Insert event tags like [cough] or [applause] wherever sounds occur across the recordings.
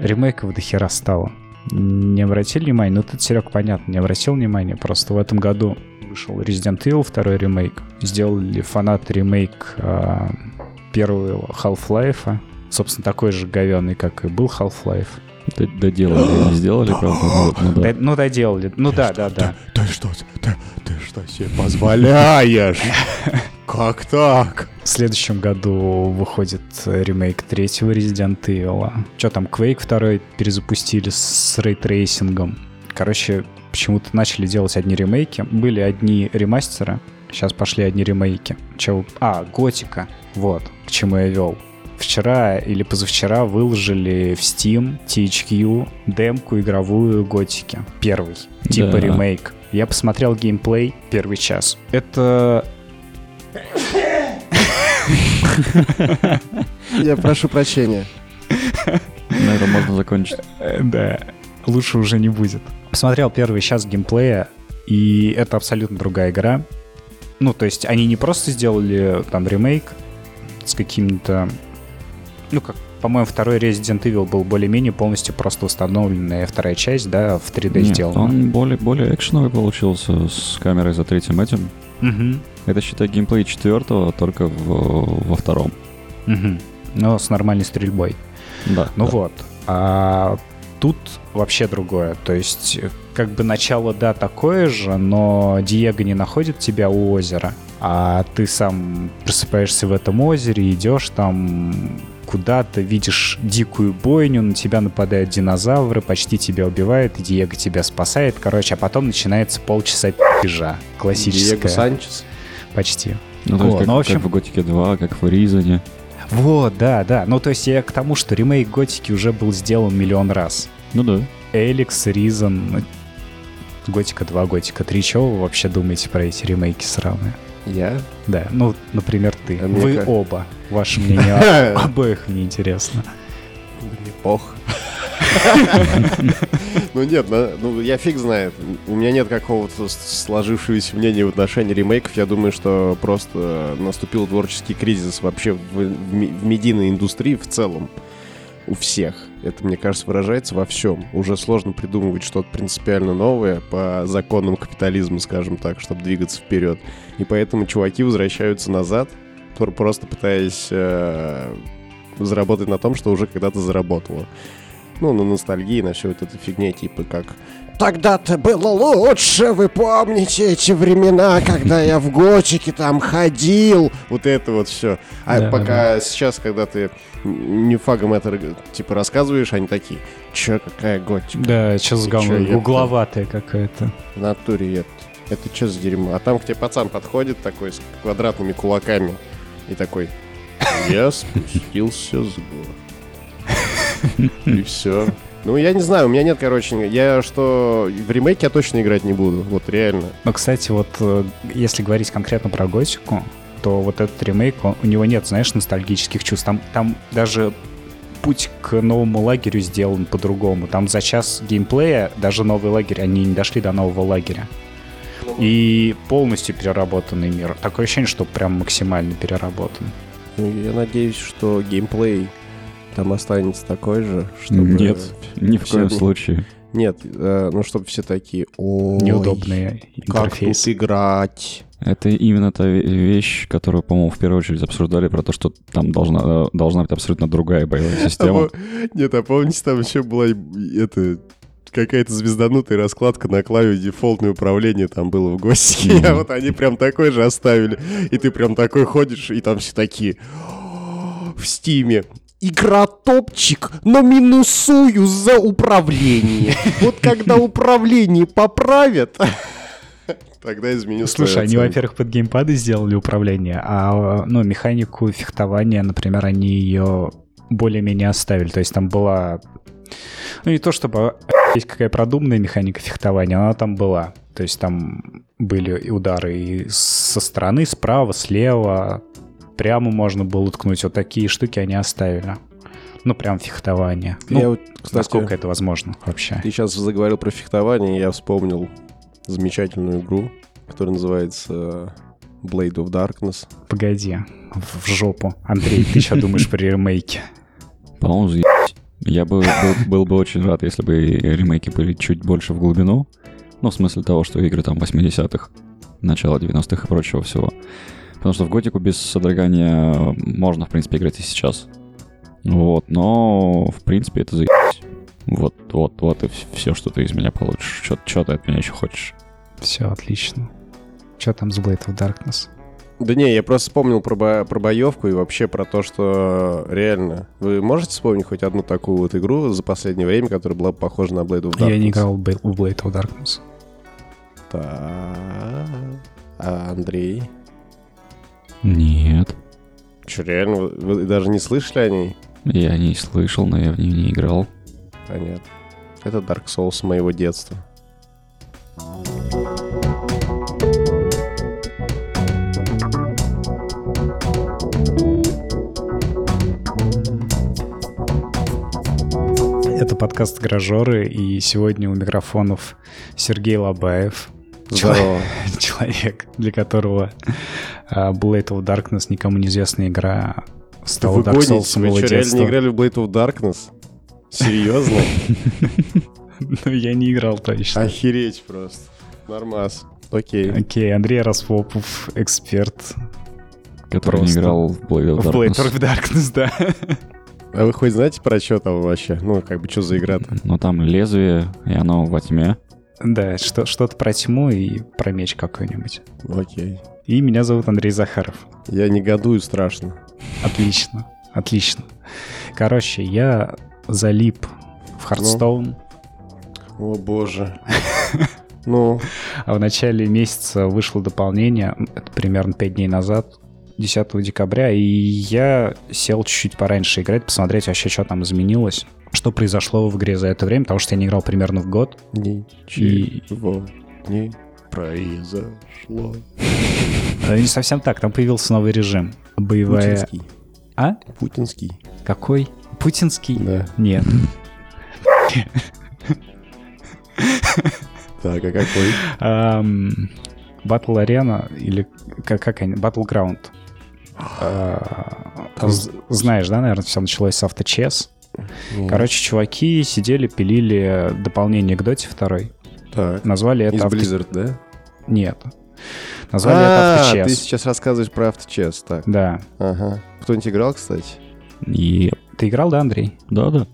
ремейков до хера стало. Не обратили внимания? Ну, тут, Серег, понятно, не обратил внимания. Просто в этом году вышел Resident Evil, второй ремейк. Сделали фанаты ремейк э, первого Half-Life. Собственно, такой же говенный, как и был Half-Life. Доделали, не сделали, правда? Ну, ну, да. ну доделали. Ну да, да, да. Ты что, ты, ты что себе [laughs] позволяешь? Как так? В следующем году выходит ремейк третьего Resident Evil. Что там, Quake второй перезапустили с рейтрейсингом. Короче, почему-то начали делать одни ремейки. Были одни ремастеры, сейчас пошли одни ремейки. Чего? А, Готика. Вот, к чему я вел вчера или позавчера выложили в Steam THQ демку игровую Готики. Первый. Типа да. ремейк. Я посмотрел геймплей первый час. Это... Я прошу прощения. На этом можно закончить. Э, да, лучше уже не будет. Посмотрел первый час геймплея, и это абсолютно другая игра. Ну, то есть они не просто сделали там ремейк с какими-то ну, как, по-моему, второй Resident Evil был более-менее полностью просто установленная вторая часть, да, в 3D Нет, сделана. он более, более экшеновый получился с камерой за третьим этим. Угу. Это, считай, геймплей четвертого, только в, во втором. Угу. Но с нормальной стрельбой. Да. Ну да. вот. А тут вообще другое. То есть, как бы начало, да, такое же, но Диего не находит тебя у озера, а ты сам просыпаешься в этом озере, идешь там куда-то, видишь дикую бойню, на тебя нападают динозавры, почти тебя убивают, и Диего тебя спасает, короче, а потом начинается полчаса пижа. Классическая. Диего Санчес? Почти. Ну, то есть, как, ну, в общем... как в Готике 2, как в Ризане. Вот, да, да. Ну, то есть я к тому, что ремейк Готики уже был сделан миллион раз. Ну да. Эликс, Ризан, Готика 2, Готика 3. Чего вы вообще думаете про эти ремейки сраные? Я? Да, ну, например, ты. А Вы как... оба. Ваше [laughs] мнение обоих мне интересно. Мне пох. [laughs] Ну нет, ну я фиг знает. У меня нет какого-то сложившегося мнения в отношении ремейков. Я думаю, что просто наступил творческий кризис вообще в медийной индустрии в целом. У всех. Это, мне кажется, выражается во всем. Уже сложно придумывать что-то принципиально новое по законам капитализма, скажем так, чтобы двигаться вперед. И поэтому чуваки возвращаются назад, просто пытаясь э, заработать на том, что уже когда-то заработало. Ну, на ностальгии, на все вот это фигня, типа как Тогда-то было лучше, вы помните эти времена, когда я в готике там ходил. Вот это вот все. А да, пока да. сейчас, когда ты не фагом это типа рассказываешь, они такие, че, какая готика? Да, че с говном, угловатая какая-то. В натуре это. Это что за дерьмо? А там к тебе пацан подходит такой с квадратными кулаками и такой, я спустился с гор. И все. Ну, я не знаю, у меня нет, короче, я что, в ремейке я точно играть не буду, вот реально. Но, кстати, вот э, если говорить конкретно про Готику, то вот этот ремейк, он, у него нет, знаешь, ностальгических чувств. Там, там даже путь к новому лагерю сделан по-другому. Там за час геймплея даже новый лагерь, они не дошли до нового лагеря. И полностью переработанный мир. Такое ощущение, что прям максимально переработан. Ну, я надеюсь, что геймплей там останется такой же, чтобы... Нет, ни в коем случае. Нет, э, ну чтобы все такие, о, неудобные как тут играть. Это именно та вещь, которую, по-моему, в первую очередь обсуждали про то, что там должна, э, должна быть абсолютно другая боевая система. Нет, а помните, там еще была это какая-то звезданутая раскладка на клаве дефолтное управление там было в гости. Mm-hmm. А вот они прям такой же оставили. И ты прям такой ходишь, и там все такие в стиме игра топчик, но минусую за управление. [laughs] Вот когда управление поправят, [laughs] тогда изменю Слушай, они, во-первых, под геймпады сделали управление, а ну, механику фехтования, например, они ее более-менее оставили. То есть там была... Ну, не то чтобы [coughs] есть какая продуманная механика фехтования, она там была. То есть там были удары и со стороны, справа, слева, прямо можно было уткнуть. Вот такие штуки они оставили. Ну, прям фехтование. Ну, я вот, кстати, насколько это возможно вообще? Ты сейчас заговорил про фехтование, и я вспомнил замечательную игру, которая называется Blade of Darkness. Погоди, в жопу. Андрей, ты что думаешь про ремейки? По-моему, Я бы был, был бы очень рад, если бы ремейки были чуть больше в глубину. Ну, в смысле того, что игры там 80-х, начала 90-х и прочего всего. Потому что в Готику без содрогания можно, в принципе, играть и сейчас. Вот, но, в принципе, это заебись. Вот, вот, вот и все, что ты из меня получишь. Что, что ты от меня еще хочешь? Все, отлично. Что там с Blade of Darkness? Да не, я просто вспомнил про, бо- про боевку и вообще про то, что реально... Вы можете вспомнить хоть одну такую вот игру за последнее время, которая была похожа на Blade of Darkness? Я не играл в Blade of Darkness. Так. А Андрей? Нет. Че, реально? Вы, вы даже не слышали о ней? Я не слышал, но я в нее не играл. Понятно. Это Dark Souls моего детства. Это подкаст «Гаражеры», и сегодня у микрофонов Сергей Лобаев. Здорово. [laughs] Человек, для которого Blade of Darkness, никому неизвестная игра, стала вы Dark Souls вы его что, реально не играли в Blade of Darkness? Серьезно? [laughs] Ну, я не играл точно. Охереть просто. Нормас. Окей. Окей, Андрей Распопов, эксперт Который не играл в Blade of в Blade Darkness. of Darkness, да. А вы хоть знаете про что там вообще? Ну, как бы, что за игра-то? Но там лезвие, и оно во тьме. Да, что, что-то про тьму и про меч какой-нибудь. Окей. И меня зовут Андрей Захаров. Я негодую страшно. Отлично, отлично. Короче, я залип в Хардстоун, О, боже. Ну, а в начале месяца вышло дополнение, это примерно 5 дней назад, 10 декабря, и я сел чуть-чуть пораньше играть, посмотреть вообще, что там изменилось, что произошло в игре за это время, потому что я не играл примерно в год. ничего не произошло. Э, Не совсем так, там появился новый режим. Боевая... Путинский. А? Путинский. Какой? Путинский? Да. Нет. Так, а какой? Ам, Battle Arena или как, как они? Battleground. А, Там- Знаешь, да, наверное, все началось с авточес. Нет. Короче, чуваки сидели, пилили дополнение к Доте 2. так. Назвали это Из авто- Blizzard, да? Нет. Назвали это А, ты сейчас рассказываешь про авточес. Так, Да. ага. Кто-нибудь играл, кстати? И Ты играл, да, Андрей? да-да.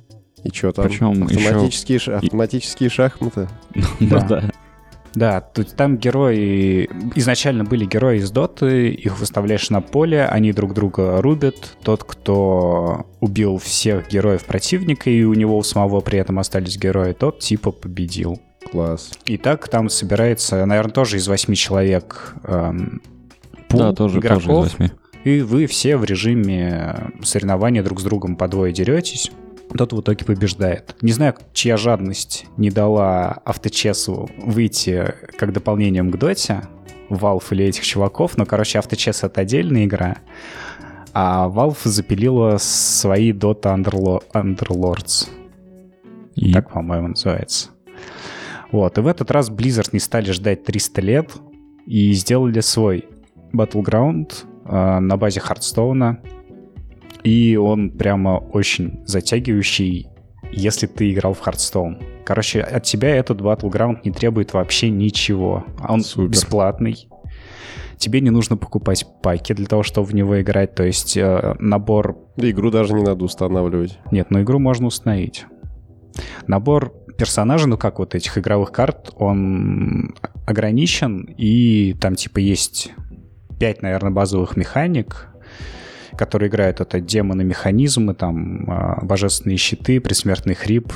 И что там? Причем автоматические, ш- автоматические шахматы? [laughs] Да. Да. Да, тут там герои... Изначально были герои из Доты, их выставляешь на поле, они друг друга рубят. Тот, кто убил всех героев противника, и у него у самого при этом остались герои, тот типа победил. Класс. И так там собирается, наверное, тоже из восьми человек эм, пул Да, тоже, тоже из игроков. восьми. И вы все в режиме соревнования друг с другом по двое деретесь. Тот в итоге побеждает. Не знаю, чья жадность не дала авточесу выйти как дополнением к доте, Valve или этих чуваков, но, короче, авточес — это отдельная игра, а Valve запилила свои Dota Underlo- Underlords. И Так, по-моему, называется. Вот, и в этот раз Blizzard не стали ждать 300 лет и сделали свой Battleground э, на базе Хардстоуна. И он прямо очень затягивающий, если ты играл в Хардстоун. Короче, от тебя этот Battleground не требует вообще ничего. Он Супер. бесплатный. Тебе не нужно покупать паки для того, чтобы в него играть. То есть э, набор игру даже не надо устанавливать. нет, но игру можно установить. Набор персонажей, ну как вот этих игровых карт, он ограничен, и там типа есть 5, наверное, базовых механик, которые играют это демоны, механизмы, там а, божественные щиты, пресмертный хрип,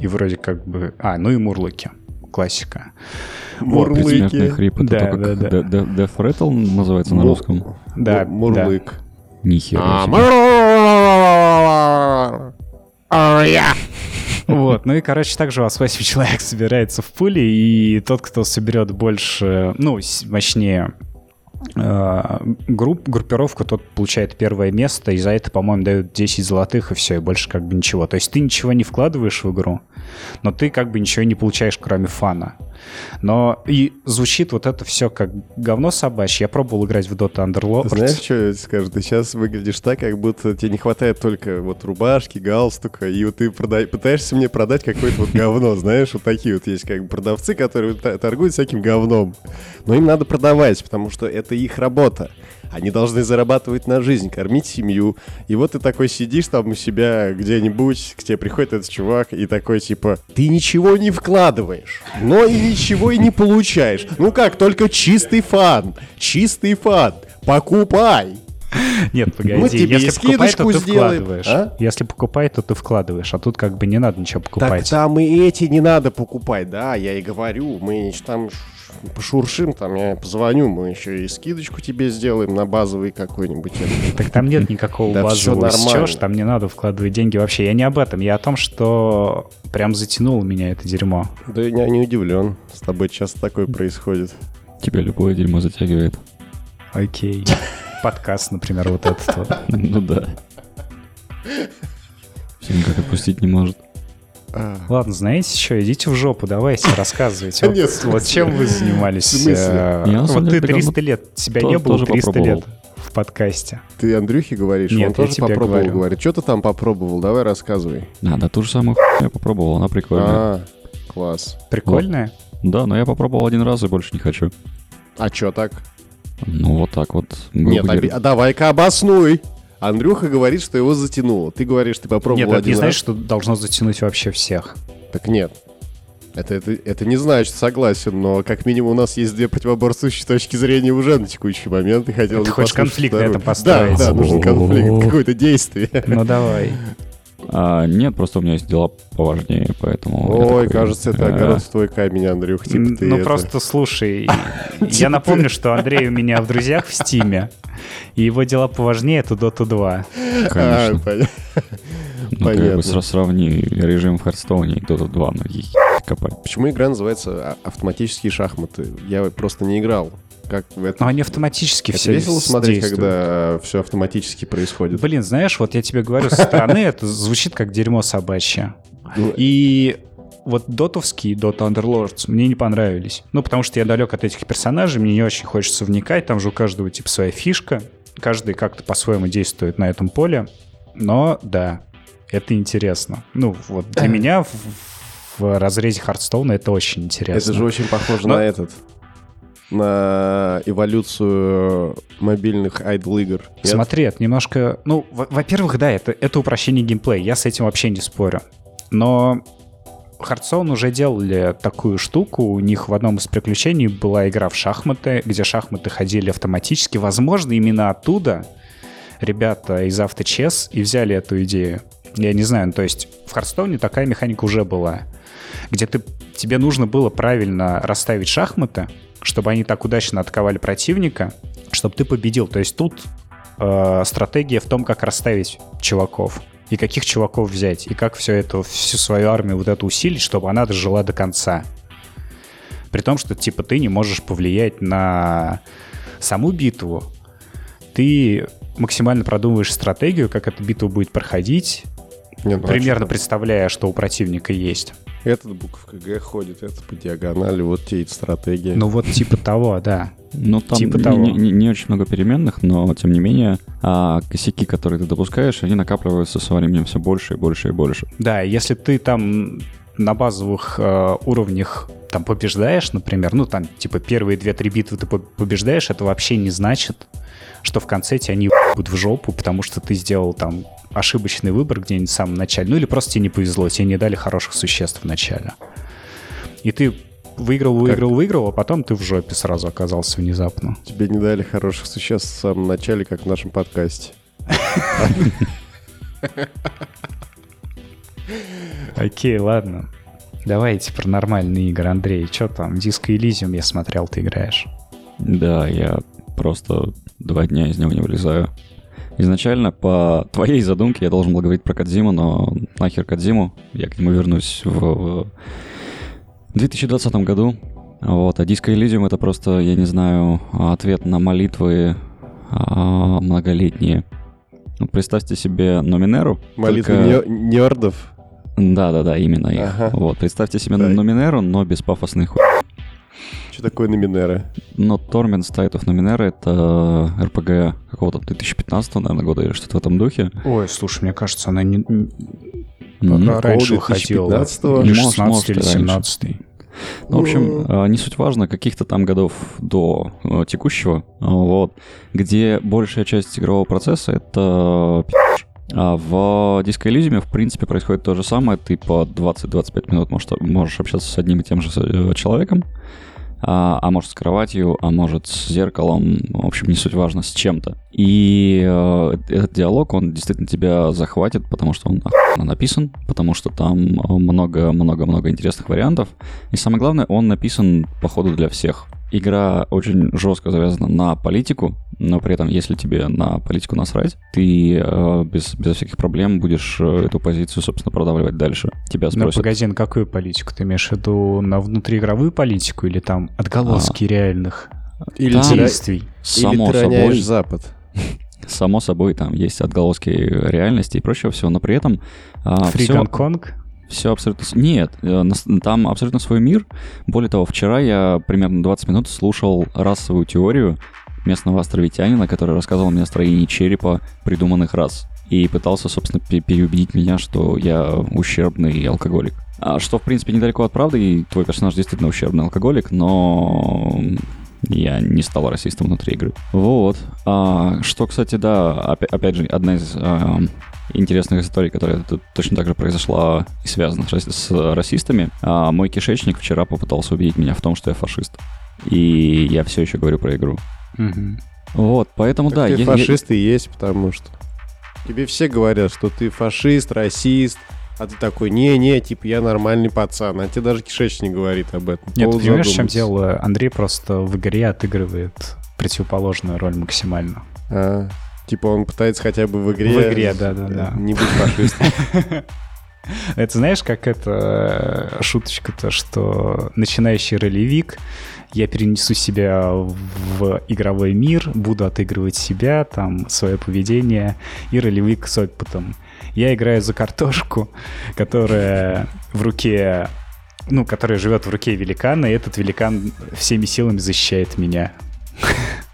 и вроде как бы... А, ну и мурлыки. Классика. Вот, предсмертный хрип. Это Да, то, как да, да. Death Rattle называется на русском. Да, Му- Мурлык. Нихера А. Вот, ну и, короче, также у вас 8 [laughs] человек собирается в пуле, и тот, кто соберет больше, ну, мощнее групп, группировку, тот получает первое место, и за это, по-моему, дают 10 золотых, и все, и больше как бы ничего. То есть ты ничего не вкладываешь в игру, но ты как бы ничего не получаешь, кроме фана. Но и звучит вот это все как говно собачье. Я пробовал играть в Dota Underlord. Знаешь, что я скажу? Ты сейчас выглядишь так, как будто тебе не хватает только вот рубашки, галстука, и вот ты продай... пытаешься мне продать какое-то вот говно, знаешь, вот такие вот есть как бы продавцы, которые торгуют всяким говном. Но им надо продавать, потому что это их работа. Они должны зарабатывать на жизнь, кормить семью. И вот ты такой сидишь там у себя где-нибудь, к тебе приходит этот чувак и такой типа, ты ничего не вкладываешь, но и ничего и не получаешь. Ну как, только чистый фан, чистый фан. Покупай! Нет, погоди, Мы тебе если покупай, то ты сделаем. вкладываешь. А? Если покупай, то ты вкладываешь, а тут как бы не надо ничего покупать. Так там и эти не надо покупать, да, я и говорю, мы там пошуршим, там я позвоню, мы еще и скидочку тебе сделаем на базовый какой-нибудь. Так там нет никакого да базового счешь, там не надо вкладывать деньги вообще. Я не об этом, я о том, что прям затянуло меня это дерьмо. Да я не удивлен, с тобой часто такое происходит. Тебя любое дерьмо затягивает. Окей. Подкаст, например, вот этот вот. [laughs] Ну да. Все никак отпустить не может. А. Ладно, знаете что, идите в жопу, давайте, [laughs] рассказывайте. Вот, вот чем вы занимались? Э, вот ты 300 лет, тебя не было 300 лет в подкасте. Ты Андрюхе говоришь? Нет, он тоже попробовал, говорит. Что ты там попробовал? Давай рассказывай. А, да ту же самую я попробовал, она прикольная. А, класс. Прикольная? Да, но я попробовал один раз и больше не хочу. А чё так? Ну, вот так вот. Нет, а давай-ка обоснуй. Андрюха говорит, что его затянуло. Ты говоришь, ты попробовал Нет, один не знаешь, что должно затянуть вообще всех. Так нет. Это, это, это не значит, согласен, но как минимум у нас есть две противоборствующие точки зрения уже на текущий момент. И хотел Ты хочешь конфликт на этом поставить? Да, да, нужен конфликт, [laughs] какое-то действие. Ну давай. А, нет, просто у меня есть дела поважнее, поэтому... Ой, такой, кажется, это огород твой камень, Андрюх. Типа ты ну это... просто слушай, [laughs] я типа напомню, что Андрей у меня в друзьях в Стиме, и его дела поважнее это Dota 2. Конечно. А, ну, Понятно. как бы сравни режим в Хардстоуне и Dota 2, ну, копать. Почему игра называется автоматические шахматы? Я просто не играл как в этом. Но они автоматически это все весело смотреть, когда все автоматически происходит. Блин, знаешь, вот я тебе говорю, со стороны это звучит как дерьмо собачье. Ну, и вот дотовские Dota Underlords мне не понравились. Ну, потому что я далек от этих персонажей, мне не очень хочется вникать, там же у каждого типа своя фишка, каждый как-то по-своему действует на этом поле. Но да, это интересно. Ну, вот для [laughs] меня в, в разрезе Хардстоуна это очень интересно. Это же очень похоже Но... на этот на эволюцию мобильных айдл игр. Нет? Смотри, это немножко... Ну, во-первых, да, это, это упрощение геймплея, я с этим вообще не спорю. Но Hearthstone уже делали такую штуку. У них в одном из приключений была игра в шахматы, где шахматы ходили автоматически. Возможно, именно оттуда ребята из AutoChess и взяли эту идею. Я не знаю, ну, то есть в Hearthstone такая механика уже была, где ты, тебе нужно было правильно расставить шахматы, чтобы они так удачно атаковали противника, чтобы ты победил. То есть тут э, стратегия в том, как расставить чуваков и каких чуваков взять, и как все это, всю свою армию вот это усилить, чтобы она дожила до конца. При том, что типа ты не можешь повлиять на саму битву. Ты максимально продумываешь стратегию, как эта битва будет проходить, не, ну, а примерно а представляя, что у противника есть. Этот буковка Г ходит, это по диагонали, вот те стратегии. Ну вот типа того, да. Ну там типа не, того. Не, не, не очень много переменных, но тем не менее а, косяки, которые ты допускаешь, они накапливаются со временем все больше и больше и больше. Да, если ты там на базовых э, уровнях там побеждаешь, например, ну там типа первые две-три битвы ты побеждаешь, это вообще не значит, что в конце тебя не будут в жопу, потому что ты сделал там ошибочный выбор где-нибудь в самом начале, ну или просто тебе не повезло, тебе не дали хороших существ в начале. И ты выиграл, выиграл, как? выиграл, а потом ты в жопе сразу оказался внезапно. Тебе не дали хороших существ в самом начале, как в нашем подкасте. Окей, ладно. Давайте про нормальные игры, Андрей. Что там? Диско Элизиум я смотрел, ты играешь. Да, я просто два дня из него не вылезаю. Изначально, по твоей задумке, я должен был говорить про Кадзиму, но нахер Кадзиму, я к нему вернусь в 2020 году. Вот, а Disco Elysium это просто, я не знаю, ответ на молитвы а, многолетние. Ну, представьте себе Номинеру. Молитвы только... нердов? Да-да-да, именно их. Ага. Вот, представьте себе Так. Нуминеру, но без пафосных хуй. Что такое номинера? Но Torment State of Numenera — это РПГ какого-то 2015, наверное, года или что-то в этом духе. Ой, слушай, мне кажется, она не, Мгм. раньше выходила. 2015-го? Или Может, 16 может, или и раньше. 17 Ну, в общем, э, не суть важно, каких-то там годов до э, текущего, э, вот, где большая часть игрового процесса — это. А в Disco Elysium, в принципе, происходит то же самое. Ты по 20-25 минут можешь, можешь общаться с одним и тем же э, человеком, а, а может с кроватью, а может с зеркалом, в общем, не суть важно, с чем-то. И э, этот диалог, он действительно тебя захватит, потому что он охуенно написан, потому что там много-много-много интересных вариантов. И самое главное, он написан, походу, для всех. Игра очень жестко завязана на политику, но при этом, если тебе на политику насрать, ты э, без, без всяких проблем будешь э, эту позицию, собственно, продавливать дальше. Тебя Ну, спросят, погоди, на какую политику? Ты имеешь в виду на внутриигровую политику или там отголоски реальных Или, Там- действий? само или ты собой, Запад. само собой, там есть отголоски реальности и прочего всего, но при этом а, Фри всё- Гонконг? Все абсолютно... Нет, э, там абсолютно свой мир. Более того, вчера я примерно 20 минут слушал расовую теорию местного островитянина, который рассказывал мне о строении черепа придуманных рас. И пытался, собственно, пе- переубедить меня, что я ущербный алкоголик. А что, в принципе, недалеко от правды, и твой персонаж действительно ущербный алкоголик, но я не стал расистом внутри игры. Вот. А, что, кстати, да, опя- опять же, одна из а, интересных историй, которая тут точно так же произошла и связана с, рас- с расистами. А, мой кишечник вчера попытался убедить меня в том, что я фашист. И я все еще говорю про игру. Мгм. Вот, поэтому Так да. ты я- я- фашист и есть, потому что... Тебе все говорят, что ты фашист, расист, а ты такой, не-не, типа, я нормальный пацан. А тебе даже кишечник говорит об этом. Нет, ты понимаешь, в чем дело? Андрей просто в игре отыгрывает противоположную роль максимально. А, типа он пытается хотя бы в игре... В игре, да-да-да. Не быть фашистом. [laughs] Это знаешь, как это э, шуточка-то, что начинающий ролевик, я перенесу себя в игровой мир, буду отыгрывать себя, там, свое поведение, и ролевик с опытом. Я играю за картошку, которая в руке, ну, которая живет в руке великана, и этот великан всеми силами защищает меня. [laughs]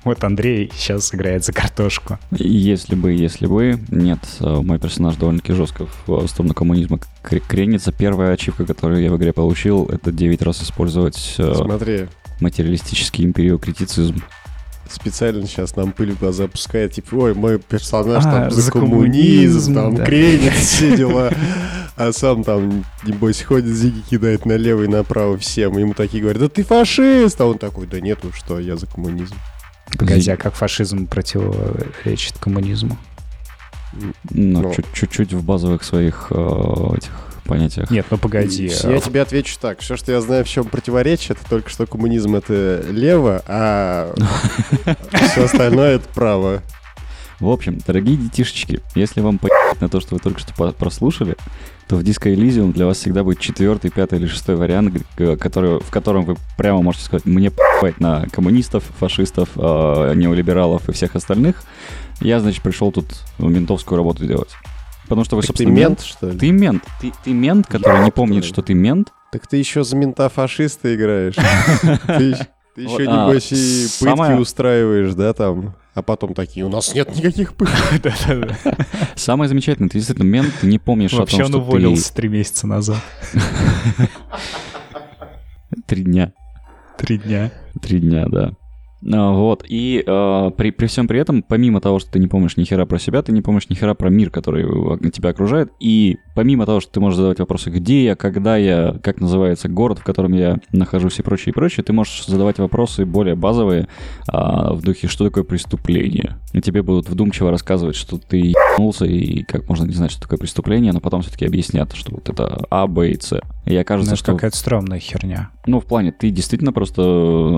Вот Андрей сейчас играет за картошку. Если бы, если бы, нет, э, мой персонаж довольно-таки жестко в сторону коммунизма кр- кренится. Первая ачивка, которую я в игре получил, это 9 раз использовать э, Смотри, материалистический империокритицизм. Специально сейчас нам пыль в глаза пускает, типа, ой, мой персонаж А, там за, за коммунизм, коммунизм, там да. кренит [laughs] все дела, а сам там, небось, ходит, зиги кидает налево и направо всем, ему такие говорят, да ты фашист, а он такой, да нет, вы что, я за коммунизм. Погоди, а как фашизм противоречит коммунизму? Ну, Ну. чуть- чуть-чуть в базовых своих э, этих понятиях. Нет, ну погоди. Я тебе отвечу так, все, что я знаю, в чем противоречие, это только что коммунизм это лево, а [laughs] все остальное это право. В общем, дорогие детишечки, если вам по на то, что вы только что прослушали, то в Disco Elysium для вас всегда будет четвертый, пятый или шестой вариант, который, в котором вы прямо можете сказать, мне по***ть на коммунистов, фашистов, э, неолибералов и всех остальных. Я, значит, пришел тут ментовскую работу делать. Потому что вы, Так ты собственно, мент, что ли? Ты мент. Ты, ты мент, который не помнит, что ты мент. Так ты еще за мента фашиста играешь. Ты [laughs] ты еще, а, небось, и пытки устраиваешь, да, там? А потом такие, у нас нет никаких пыток. [laughs] Самое замечательное, ты действительно мент, ты не помнишь о Вообще том, он что уволился три месяца назад. ты... [laughs] Три дня. Три дня. Три дня, да. А, Вот, и э, при, при всем при этом, помимо того, что ты не помнишь ни хера про себя, ты не помнишь ни хера про мир, который э, тебя окружает, и помимо того, что ты можешь задавать вопросы, где я, когда я, как называется город, в котором я нахожусь и прочее, и прочее, ты можешь задавать вопросы более базовые а, в духе, что такое преступление. И тебе будут вдумчиво рассказывать, что ты ебанулся, и как можно не знать, что такое преступление, но потом все-таки объяснят, что вот это А, Б и С. И Ну, окажется, это что... какая-то стрёмная херня. Ну, в плане, ты действительно просто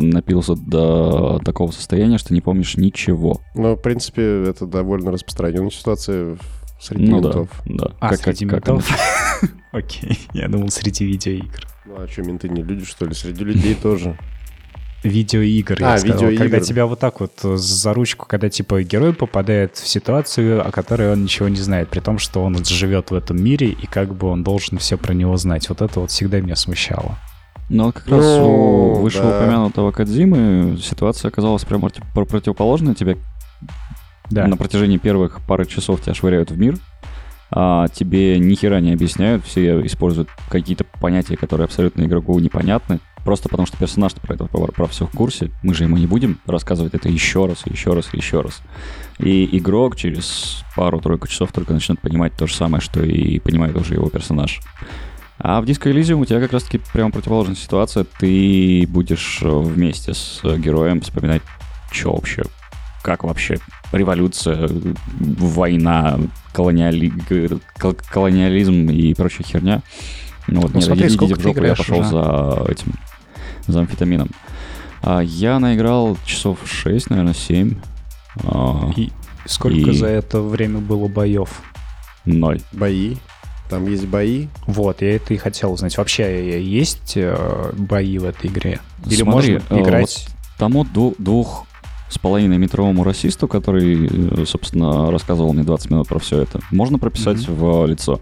напился до такого состояния, что не помнишь ничего. Но, в принципе, это довольно распространенная ситуация среди Ну да, ментов. да. А, Как- среди как ментов? [laughs] Окей, я думал, среди видеоигр. Ну, а что, менты не люди, что ли? Среди людей тоже. Видеоигр, я А, сказал. видеоигр. Когда тебя вот так вот э, за ручку, когда типа герой попадает в ситуацию, о которой он ничего не знает, при том, что он живет в этом мире, и как бы он должен все про него знать. Вот это вот всегда меня смущало. Но вот как раз Ну, у да. вышеупомянутого Кадзимы ситуация оказалась прямо про- противоположная. Тебя Да. на протяжении первых пары часов тебя швыряют в мир, а тебе ни хера не объясняют, все используют какие-то понятия, которые абсолютно игроку непонятны, просто потому что персонаж про это про, про все в курсе. Мы же ему не будем рассказывать это еще раз, еще раз, еще раз. И игрок через пару-тройку часов только начнет понимать то же самое, что и понимает уже его персонаж. А в Disco Elysium у тебя как раз-таки прямо противоположная ситуация. Ты будешь вместе с героем вспоминать, что вообще, как вообще революция, война, колониали... колониализм и прочая херня. Ну, вот, Ну, нет, смотри, идите сколько ты жопу, я играешь пошел уже? за этим, за амфетамином. А, я наиграл часов 6, наверное, 7. А, И сколько И- за это время было боев? ноль. Бои. Там есть бои. Вот, я это и хотел узнать. Вообще есть э, бои в этой игре? Или Смотри, можно э, играть... Тому ду- двух с половиной метровому расисту, который, э, собственно, рассказывал мне 20 минут про все это, можно прописать в лицо.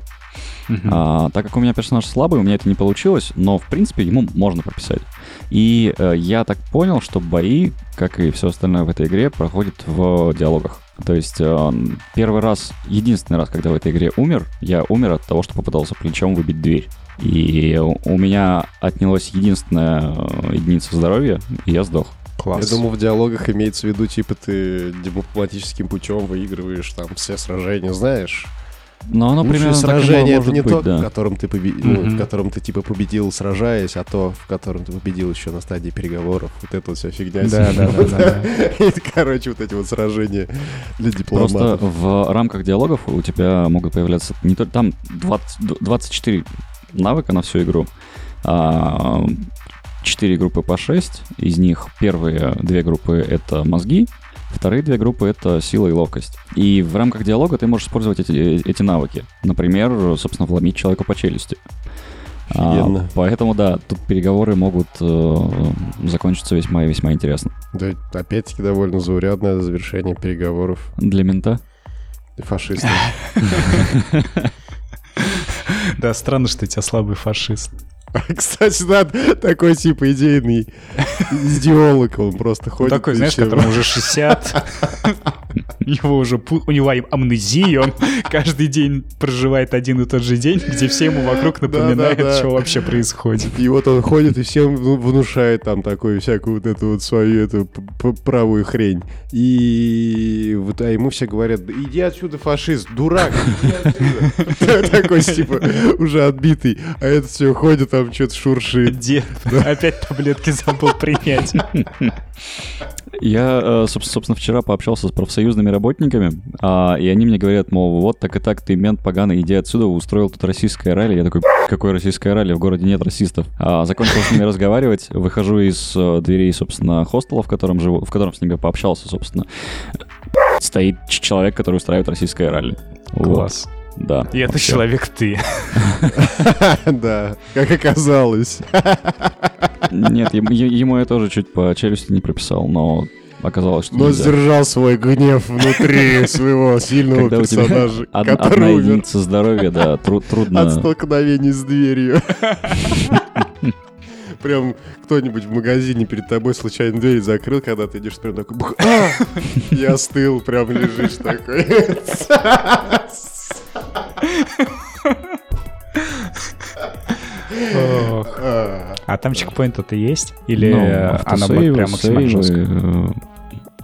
Мгм. А, так как у меня персонаж слабый, у меня это не получилось, но, в принципе, ему можно прописать. И э, я так понял, что бои, как и все остальное в этой игре, проходят в диалогах. То есть э, первый раз, единственный раз, когда в этой игре умер, я умер от того, что попытался плечом выбить дверь. И у у меня отнялась единственная э, единица здоровья, и я сдох. Класс. Я думаю, в диалогах имеется в виду, типа, ты дипломатическим путем выигрываешь там все сражения, знаешь? Но оно Лучшее примерно сражение это может не быть, то, да. в котором ты побе- ну, Мгм. в котором ты типа победил, сражаясь, а то, в котором ты победил еще на стадии переговоров. Вот это вот вся фигня. Да, да, да, [laughs] Короче, вот эти вот сражения для Просто дипломатов. в рамках диалогов у тебя могут появляться не только там 20 д- 24 навыка на всю игру. А, 4 группы по 6. Из них первые две группы это мозги, вторые две группы это сила и ловкость. И в рамках диалога ты можешь использовать эти, эти навыки. Например, собственно, вломить человеку по челюсти. А, поэтому, да, тут переговоры могут э, закончиться весьма и весьма интересно. Да, опять-таки довольно заурядное завершение переговоров. Для мента Фашисты. [laughs] [laughs] Да, странно, что у тебя слабый фашист. [laughs] Кстати, да, такой типа идейный идеолог, он просто ходит. такой, знаешь, которому уже 60. [laughs] [laughs] Его уже, пу- у него амнезия, он [laughs] каждый день проживает один и тот же день, где все ему вокруг напоминают, что вообще происходит. И вот он ходит и всем вну- внушает там такую всякую вот эту вот свою эту правую хрень. И вот а ему все говорят, «Да иди отсюда, фашист, дурак, иди отсюда». [laughs] Такой, типа, уже отбитый. А этот все ходит, там что-то шуршит. Дед опять таблетки забыл принять. Я, э, соб- собственно, вчера пообщался с профсоюзными работниками, а, и они мне говорят, мол, вот так и так, ты мент поганый, иди отсюда, устроил тут российское ралли. Я такой, какое российское ралли, в городе нет расистов. А, закончил с ними разговаривать, выхожу из э, дверей, собственно, хостела, в котором живу, в котором с ними пообщался, собственно. Стоит человек, который устраивает российское ралли. Вот. Класс. Да. И это вообще. человек ты. [laughs] Да, как оказалось. [laughs] Нет, ему, я тоже чуть по челюсти не прописал, но оказалось, что Но нельзя. сдержал свой гнев внутри своего сильного Когда у тебя персонажа, од- одна умер единица здоровья, да, тру- трудно. от столкновений с дверью. [laughs] Прям кто-нибудь в магазине перед тобой случайно дверь закрыл, когда ты идешь, прям такой, бух, «А!» я остыл, прям лежишь такой. [laughs] А, А там чекпоинт-то есть? Или Ну, она автосейвы, прям максимально э,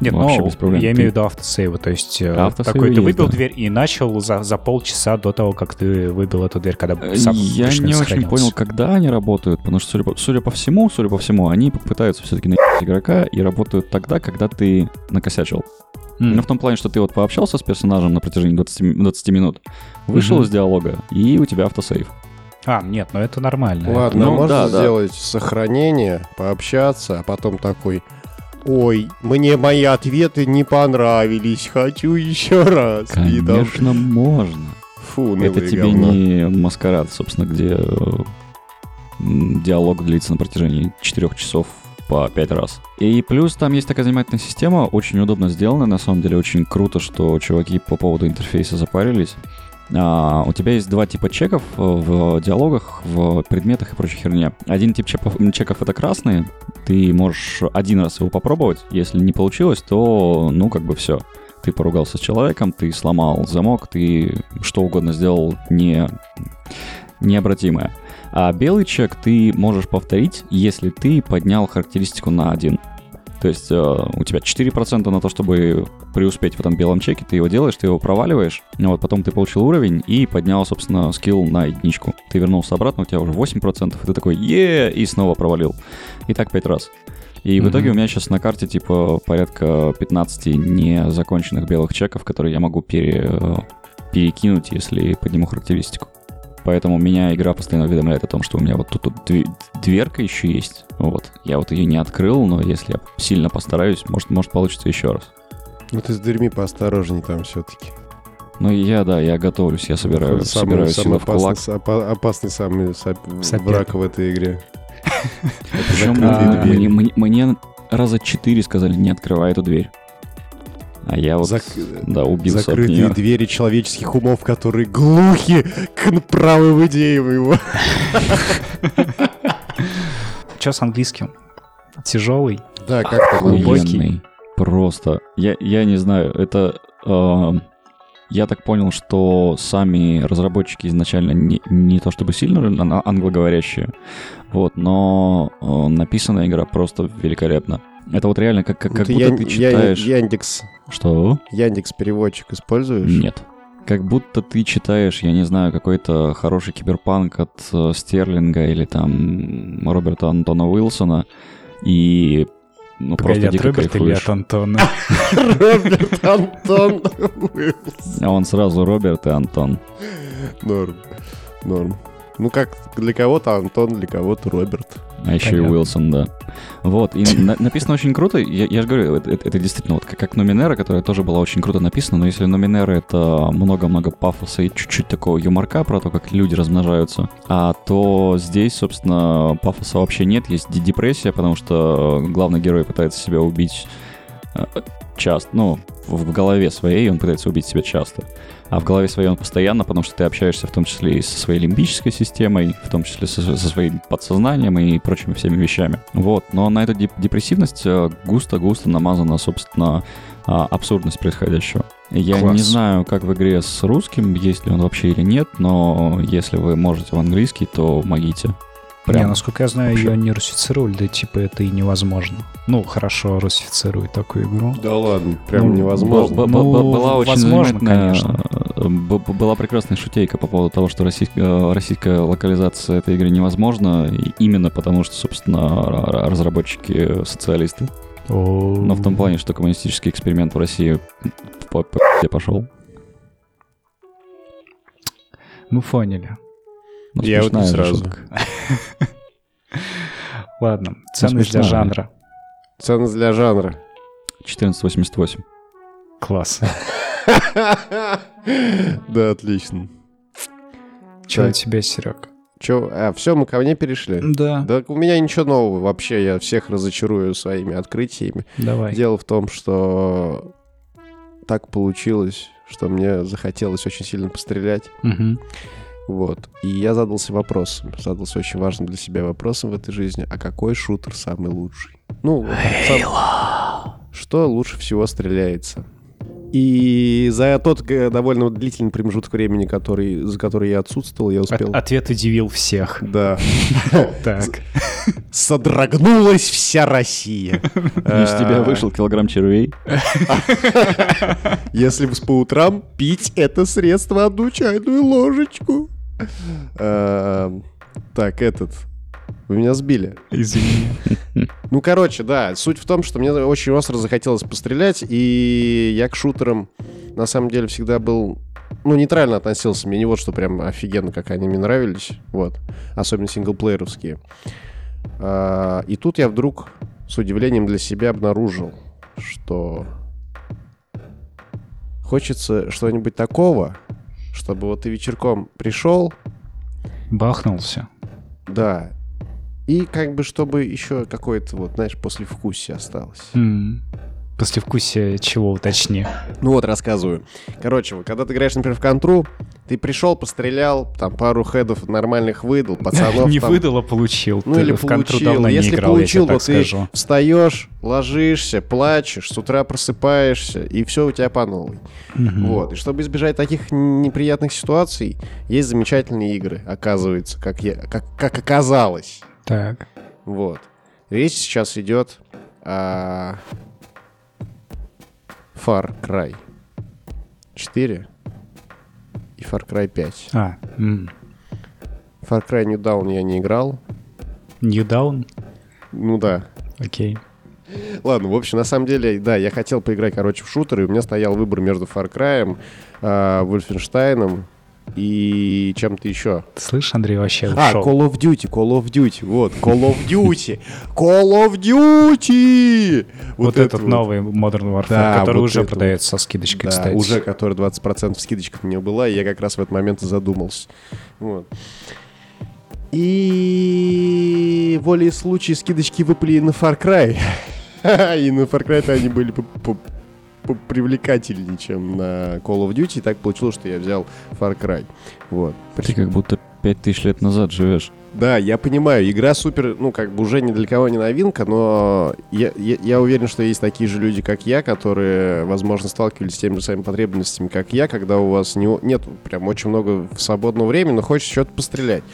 Нет, вообще ну, без проблем. я Ты- имею в виду автосейвы, то есть э, Автосейвы такой ты есть, выбил да. дверь и начал за, за полчаса до того, как ты выбил эту дверь, когда Э, сам Я не очень понял, когда они работают, потому что, судя по, судя по всему, судя по всему, они попытаются все-таки найти [laughs] игрока и работают тогда, когда ты накосячил. М. Ну, в том плане, что ты вот пообщался с персонажем на протяжении 20, ми- 20 минут, вышел Мгм. из диалога, и у тебя автосейв. А, нет, ну это нормально. Ладно, Ну, можно да, да. сделать сохранение, пообщаться, а потом такой, ой, мне мои ответы не понравились, хочу еще раз. И там, Конечно, можно. фу, Это унылое тебе говно. не маскарад, собственно, где э, диалог длится на протяжении 4 часов по пять раз. И плюс там есть такая занимательная система, очень удобно сделана, на самом деле очень круто, что чуваки по поводу интерфейса запарились. А, у тебя есть два типа чеков в диалогах, в предметах и прочей херне. Один тип чеков, чеков это красные. Ты можешь один раз его попробовать. Если не получилось, то, ну, как бы все. Ты поругался с человеком, ты сломал замок, ты что угодно сделал не, необратимое. А белый чек ты можешь повторить, если ты поднял характеристику на один. То есть э, у тебя 4% на то, чтобы преуспеть в этом белом чеке, ты его делаешь, ты его проваливаешь, вот потом ты получил уровень и поднял, собственно, скилл на единичку. Ты вернулся обратно, у тебя уже 8%, и ты такой е и снова провалил. И так 5 раз. И mm-hmm. в итоге у меня сейчас на карте типа порядка 15 незаконченных белых чеков, которые я могу пере, э, перекинуть, если подниму характеристику. Поэтому меня игра постоянно уведомляет о том, что у меня вот тут, тут дверка еще есть. Вот. Я вот ее не открыл, но если я сильно постараюсь, может, может получится еще раз. Ну ты с дверьми поосторожней там все-таки. Ну я, да, я готовлюсь, я собираю, Это самый, собираю самый силы опасный, в кулак. Опа- опасный самый сап- враг в этой игре. [laughs] Причем мне, мне, мне раза четыре сказали, не открывай эту дверь. А я вот, Зак... да, убился Закрытые двери человеческих умов, которые глухи к правым идеям его. Че с английским? Тяжелый? Да, как там глубокий? Просто. Я, я не знаю, это... Э, я так понял, что сами разработчики изначально не, не то чтобы сильно англоговорящие, вот, но э, написана игра просто великолепно. Это вот реально как, как, как будто я, ты читаешь... Я, Яндекс. Что? Яндекс переводчик используешь? Нет. Как будто ты читаешь, я не знаю, какой-то хороший киберпанк от э, Стерлинга или там Роберта Антона Уилсона, и ну, Погоди, просто дико Роберт кайфуешь. или от Антона? [laughs] Роберт Антон А он сразу Роберт и Антон. Норм, норм. Ну, как для кого-то Антон, для кого-то Роберт. А еще Понятно. и Уилсон, да. Вот, и [laughs] на, написано очень круто. Я, я же говорю, это, это, это действительно вот как, как Номинера, которая тоже была очень круто написана, но если Номинера это много-много пафоса и чуть-чуть такого юморка про то, как люди размножаются, а то здесь, собственно, пафоса вообще нет, есть депрессия, потому что главный герой пытается себя убить э, часто, ну, в голове своей он пытается убить себя часто а в голове своей он постоянно, потому что ты общаешься в том числе и со своей лимбической системой, в том числе со, со своим подсознанием и прочими всеми вещами. Вот, но на эту депрессивность э, густо-густо намазана, собственно, а, абсурдность происходящего. Я Класс. не знаю, как в игре с русским, есть ли он вообще или нет, но если вы можете в английский, то могите. Прям не, насколько я знаю, вообще. ее не русифицировали, да типа это и невозможно. Ну, хорошо русифицируют такую игру. Да ладно, прям ну, невозможно. Б- ну, была очень возможно, конечно. Была прекрасная шутейка по поводу того, что российская, российская локализация этой игры невозможна, именно потому что, собственно, разработчики социалисты. Но в том плане, что коммунистический эксперимент в России по, по пошел. Мы поняли. Ну, Я вот не сразу. [laughs] Ладно, ценность для жанра. Ценность для жанра. 1488. Класс. [laughs] Да, отлично. Че у тебя, Серег? Че, а, все, мы ко мне перешли? Да. Да у меня ничего нового вообще, я всех разочарую своими открытиями. Давай. Дело в том, что так получилось, что мне захотелось очень сильно пострелять. Угу. Вот. И я задался вопросом, задался очень важным для себя вопросом в этой жизни, а какой шутер самый лучший? Ну, сам... что лучше всего стреляется? И за тот довольно длительный промежуток времени, который, за который я отсутствовал, я успел... От ответ удивил всех. Да. [laughs] Так. Содрогнулась вся Россия. Из тебя а. вышел килограмм червей. [laughs] Если по утрам пить это средство одну чайную ложечку. А, так, этот... Вы меня сбили. Извини. [laughs] Ну, короче, да, суть в том, что мне очень остро захотелось пострелять, и я к шутерам на самом деле всегда был ну, нейтрально относился. Мне не вот что прям офигенно, как они мне нравились. Вот. Особенно синглплееровские. А, и тут я вдруг с удивлением для себя обнаружил, что хочется что-нибудь такого, чтобы вот ты вечерком пришел... Бахнулся. Да. И как бы, чтобы еще какое-то, вот, знаешь, послевкусие осталось. М. Послевкусие чего, уточни. Ну вот, рассказываю. Короче, вот, когда ты играешь, например, в контру, ты пришел, пострелял, там пару хедов нормальных выдал, [laughs] пацанов Не там- выдал, а получил. Ну Ты или в контру получил. Если играл, получил, то ты скажу. встаешь, ложишься, плачешь, с утра просыпаешься, и все у тебя по новой. Мгм. Вот. И чтобы избежать таких неприятных ситуаций, есть замечательные игры, оказывается, как, я, как, как оказалось. Так. Вот. Речь сейчас идет о Far Cry 4 и Far Cry 5. А, м. Far Cry New Dawn я не играл. New Down? Ну да. Окей. Ладно, в общем, на самом деле, да, я хотел поиграть, короче, в шутер, и у меня стоял выбор между Far Cry, э, Wolfenstein и чем-то еще. Ты слышишь, Андрей вообще А, ушел. Call of Duty, Call of Duty, вот, Call of Duty, Call of Duty! Вот, это этот вот. новый Modern Warfare, Да, который вот уже продается со скидочкой, Да, кстати. уже который 20% скидочка у меня была, и я как раз в этот момент и задумался. Вот. И волей случая скидочки выпали и на Far Cry. [laughs] И на Far Cry-то они были привлекательнее, чем на Call of Duty. И так получилось, что я взял Far Cry. Вот. Ты как будто пять тысяч лет назад живешь. Да, я понимаю, игра супер, ну, как бы уже ни для кого не новинка, но я, я, я уверен, что есть такие же люди, как я, которые, возможно, сталкивались с теми же самыми потребностями, как я, когда у вас не, нет прям очень много свободного времени, но хочется что-то пострелять.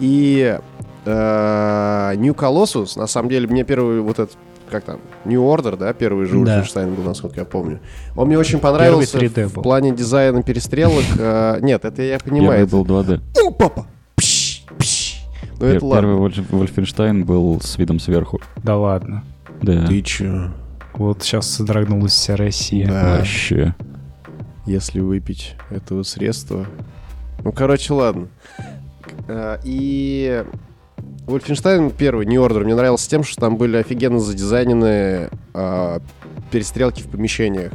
И э, New Colossus, на самом деле, мне первый вот этот как там, New Order, да, первый же Да. Wolfenstein был, насколько я помню. Он мне очень понравился 3D в был. плане дизайна перестрелок. э, нет, это я понимаю. Первый был 2D. О, папа! Ну это ладно. Первый Вольф- Вольфенштайн был с видом сверху. Да ладно. Да. Ты чё? Вот сейчас содрогнулась вся Россия. Да. Вообще. Если выпить этого средства. Ну, короче, ладно. Э, И Wolfenstein первый, New Order, мне нравился тем, что там были офигенно задизайнены а, перестрелки в помещениях.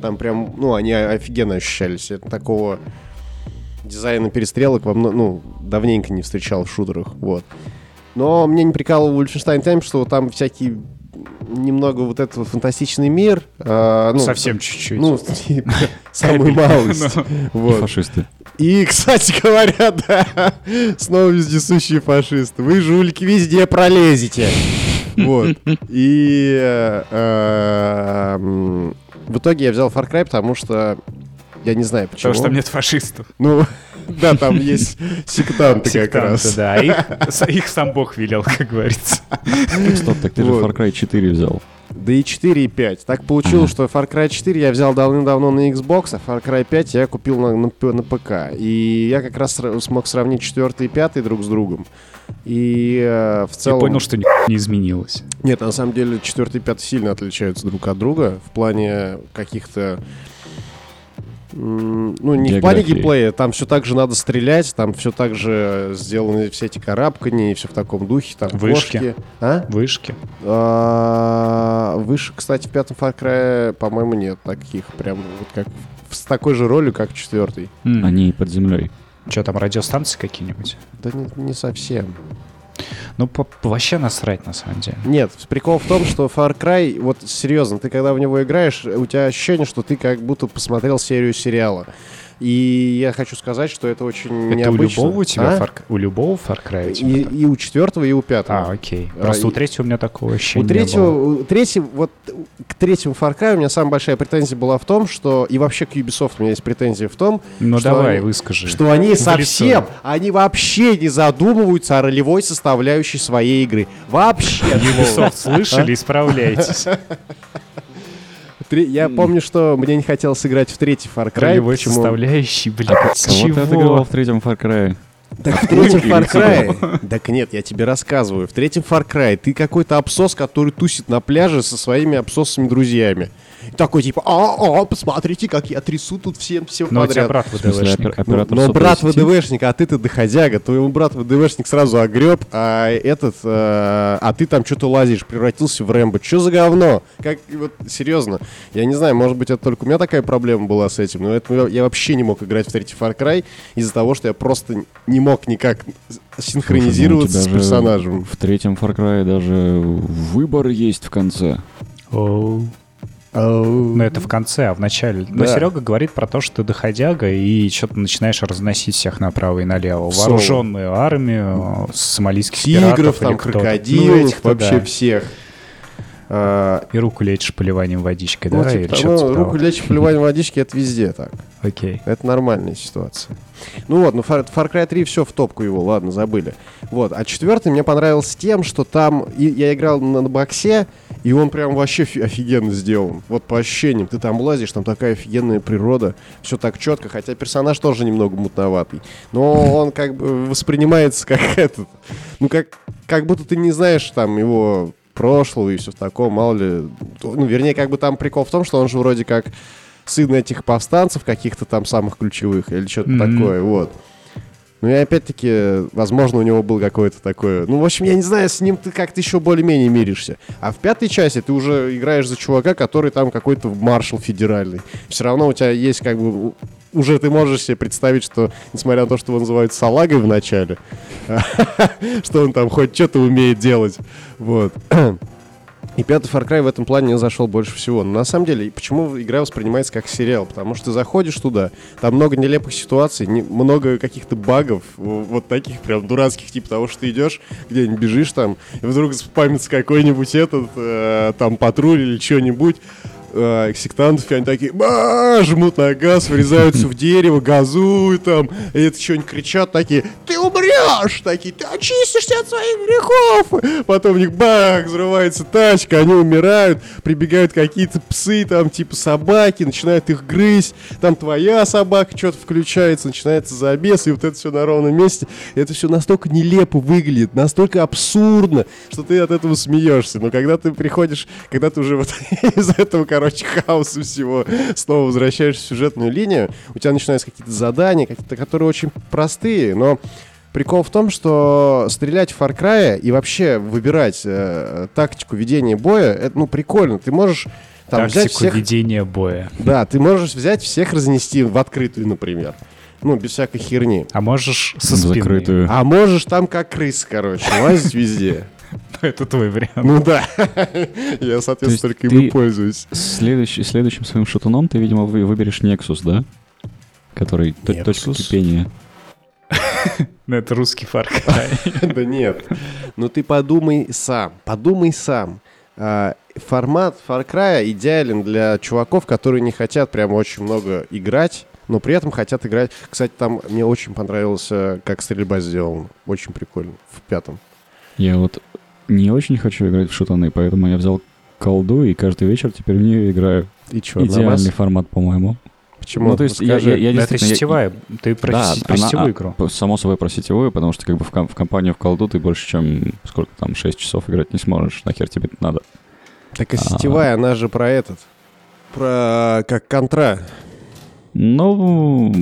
Там прям, ну, они офигенно ощущались. Это такого дизайна перестрелок во мно- ну, давненько не встречал в шутерах, вот. Но мне не прикалывал Wolfenstein тем, что там всякие немного вот этот фантастичный мир. а, ну, Совсем чуть-чуть. ну, [laughs] типа, [laughs] самую малость. Ну, фашисты. И, кстати [laughs] говоря, да, снова вездесущие фашисты. Вы, жулики, везде пролезете. Вот. И э, э, м, в итоге я взял Far Cry, потому что я не знаю почему. Потому что там нет фашистов. Ну, [laughs] да, там есть сектанты как Сектанты, раз. да. Их, их сам Бог велел, как говорится. Так, стоп, так ты же Вот. Far Cry 4 взял. Да и 4, и 5. Так получилось, что Far Cry 4 я взял давным-давно на Xbox, а Far Cry 5 я купил на, на, на ПК. И я как раз смог сравнить 4 и 5 друг с другом. И э, в Я целом... понял, что не изменилось. Нет, на самом деле 4 и 5 сильно отличаются друг от друга в плане каких-то... Ну, не в плане Географии. геймплея, там все так же надо стрелять, там все так же сделаны все эти карабкания и все в таком духе, там Вышки. кошки. А? Вышки. А, Выше, кстати, в пятом Far Cry, по-моему, нет таких. Прям вот как с такой же ролью, как в четвертый. Они под землей. Что там, радиостанции какие-нибудь? Да не, не совсем. Ну, по- вообще насрать, на самом деле. Нет, прикол в том, что Far Cry, вот серьезно, ты когда в него играешь, у тебя ощущение, что ты как будто посмотрел серию сериала. И я хочу сказать, что это очень Это у необычно. любого у тебя А? Far У любого Far Cry у И, так? и у четвертого, и у пятого. А, окей. А, Просто и- у третьего у меня такого ощущения У не третьего, было. у- третий, вот к третьему Far Cry у меня самая большая претензия была в том, что и вообще к Ubisoft у меня есть претензия в том, Ну, что давай, они- выскажи. что они совсем, они вообще не задумываются о ролевой составляющей своей игры. Вообще. Ubisoft слышали, исправляйтесь. [laughs] Три- Я помню, что мне не хотелось играть в третий Far Cry. Ролевой почему? составляющий, блядь, с Кого ты чего? в третьем Far Cry? Так в третьем Far? Cry... Так нет, я тебе рассказываю. В третьем Far Cry ты какой-то абсос, который тусит на пляже со своими абсосными друзьями. И такой типа, а, а, посмотрите, как я трясу тут всем, всем Ну, тебя подряд. брат ВДВшник. Ну, но брат? ВДВшник, а ты-то доходяга. Твоему брат ВДВшник сразу огреб, а этот, э, а ты там что-то лазишь, превратился в Рэмбо. Что за говно? Как, вот, серьезно. Я не знаю, может быть, это только у меня такая проблема была с этим, но это я, вообще не мог играть в третий Far Cry из-за того, что я просто не мог никак синхронизироваться Слушай, ну, с персонажем. В третьем Far Cry даже выбор есть в конце. Оу. Ну, это в конце, а в начале. Но Да. Серега говорит про то, что ты доходяга и что-то начинаешь разносить всех направо и налево. Соло. Вооруженную армию, сомалийских Тигров, пиратов там, крокодилов, Ну, вообще да. всех. А, И руку лечишь поливанием водичкой, ну, да? типа или ну, типа руку того? лечь поливание водички, это везде так. Окей. Это нормальная ситуация. Ну вот, ну Far, Far Cry 3 все в топку его, ладно, забыли. Вот, а четвертый мне понравился тем, что там и- я играл на, на боксе, и он прям вообще фи- офигенно сделан. Вот по ощущениям, ты там лазишь, там такая офигенная природа, все так четко, хотя персонаж тоже немного мутноватый. Но он как бы воспринимается как [laughs] этот, ну как, как будто ты не знаешь там его прошлого и все такое, мало ли. Ну, вернее, как бы там прикол в том, что он же вроде как сын этих повстанцев каких-то там самых ключевых или что-то Мгм. такое, вот. Ну и опять-таки, возможно, у него был какое-то такое... Ну, в общем, я не знаю, с ним ты как-то еще более-менее миришься. А в пятой части ты уже играешь за чувака, который там какой-то маршал федеральный. Все равно у тебя есть как бы... Уже ты можешь себе представить, что, несмотря на то, что его называют салагой в начале, [laughs] что он там хоть что-то умеет делать. Вот. И пятый Far Cry в этом плане зашел больше всего. Но на самом деле, почему игра воспринимается как сериал? Потому что ты заходишь туда, там много нелепых ситуаций, не- много каких-то багов, вот таких прям дурацких, типа того, что ты идешь, где-нибудь бежишь там, и вдруг спамится какой-нибудь этот, э, там, патруль или что-нибудь, э, сектантов, и они такие «Ба!» жмут на газ, врезаются в дерево, газуют там, и это что-нибудь кричат такие «Ты умрешь!» Такие «Ты очистишься от своих грехов!» Потом у них бах, взрывается тачка, они умирают, прибегают какие-то псы, там типа собаки, начинают их грызть, там твоя собака что-то включается, начинается забес, и вот это все на ровном месте. Это все настолько нелепо выглядит, настолько абсурдно, что ты от этого смеешься. Но когда ты приходишь, когда ты уже вот [laughs] из этого, короче, хаоса всего снова возвращаешься в сюжетную линию, у тебя начинаются какие-то задания, какие-то, которые очень простые, но Прикол в том, что стрелять в Far Cry и вообще выбирать э, тактику ведения боя, это ну прикольно. Ты можешь там взять Тактику всех, ведения боя. да, ты можешь взять всех разнести в открытую, например, ну без всякой херни. А можешь со спины. Закрытую. А можешь там как крыс, короче, лазить везде. [laughs] Это твой вариант. Ну да, [laughs] я, соответственно, только им и пользуюсь. Следующий, следующим своим шатуном ты, видимо, вы- выберешь Nexus, да? Который точка кипения. [laughs] Ну, это русский Far Cry. Да нет. Ну ты подумай сам, подумай сам. А, Формат Far Cry идеален для чуваков, которые не хотят прям очень много играть, но при этом хотят играть. Кстати, там мне очень понравилось, э, как стрельба сделана. Очень прикольно. В пятом. Я вот не очень хочу играть в шутаны, поэтому я взял колду и каждый вечер теперь в нее играю. И что, Идеальный формат, по-моему. Почему? Ну, то есть я- Расскажи. я- я Но это действительно- я- сетевая. Ты про Да, про она- сетевую а, игру. Само собой про сетевую, потому что как бы в, ком- в компанию в колду ты больше, чем сколько там, 6 часов играть не сможешь. Нахер тебе это надо? Так и А. сетевая, она же про этот. Про как контра. Ну,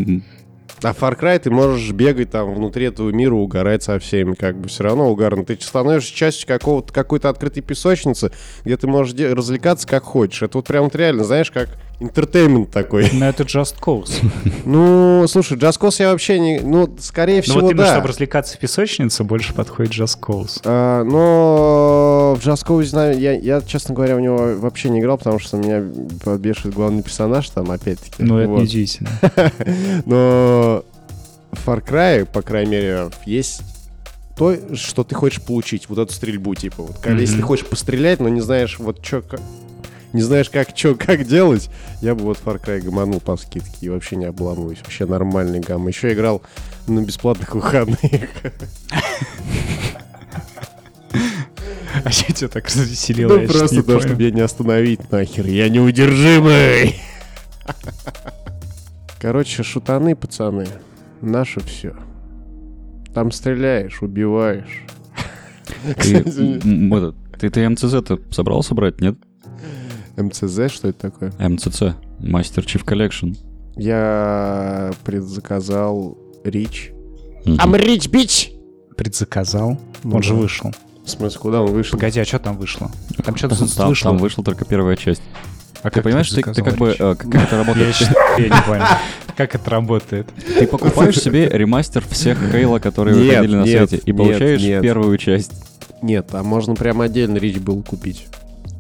А Far Cry ты можешь бегать там внутри этого мира, угорать со всеми, как бы все равно угарно. Ты становишься частью какого-то, какой-то открытой песочницы, где ты можешь развлекаться как хочешь. Это вот прям вот реально, знаешь, как entertainment такой. Но это Just Cause. [laughs] Ну, слушай, Just Cause я вообще не... Ну, скорее Ну всего, вот именно, да. чтобы развлекаться в песочнице, больше подходит Just Cause. А, но в Just Cause, знаю, я, я, честно говоря, в него вообще не играл, потому что меня подбешивает главный персонаж там, опять-таки. Ну, это Вот. неудивительно. [laughs] Но в Far Cry, по крайней мере, есть то, что ты хочешь получить, вот эту стрельбу, типа, вот, когда- если хочешь пострелять, но не знаешь, вот, что, не знаешь, как, что, как делать, я бы вот Far Cry гаманул по скидке и вообще не обламываюсь, вообще нормальный гам. Еще играл на бесплатных выходных. [laughs] А что тебя так развеселило? Ну, просто то, чтобы меня не остановить нахер, я неудержимый. [laughs] Короче, шутаны, пацаны, наше все. Там стреляешь, убиваешь. ты, [laughs] ты, ты МЦЗ-то собрался брать, нет? МЦЗ, что это такое? МЦЦ, Master Chief Collection. Я предзаказал Рич. Мгм. рич, бич! Предзаказал. Ну Он же вышел. В смысле, куда он вышел? Погоди, а что там вышло? Там что-то Там, там вышло. вышла только первая часть. А Ты понимаешь, ты, ты как бы, э, как это работает? я не понял. Как это работает? Ты покупаешь [laughs] себе ремастер всех Хейла, которые Нет, выходили на нет, свете, и нет, получаешь нет. первую часть. Нет, а можно прям отдельно Рич был купить.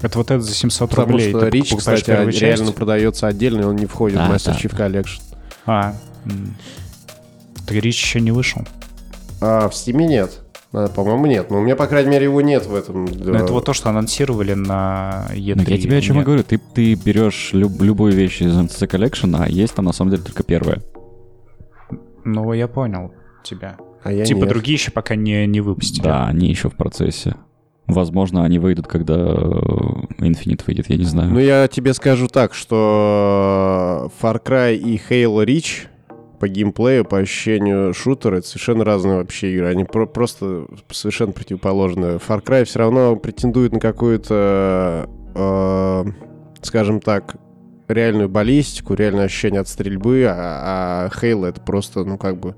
Это вот это за 700 Потому рублей. что ты Рич, кстати, реально часть? продается отдельно, и он не входит Да, в Master да, Chief Collection. А, так Рич еще не вышел. А в Стиме нет. А, По-моему, нет. Но у меня, по крайней мере, его нет в этом. Ну, это вот то, что анонсировали на E3. Ну, я тебе о чем и Нет. говорю. Ты, ты берешь люб- любую вещь из NCC Collection, а есть там на самом деле только первая. Ну, я понял тебя. А я типа нет. другие еще пока не, не выпустили. Да, они еще в процессе. Возможно, они выйдут, когда э, Infinite выйдет, я не знаю. Ну, я тебе скажу так, что Far Cry и Halo Reach по геймплею, по ощущению шутера, это совершенно разные вообще игры. Они про- просто совершенно противоположные. Far Cry все равно претендует на какую-то, э, скажем так, реальную баллистику, реальное ощущение от стрельбы, а, а Halo это просто, ну, как бы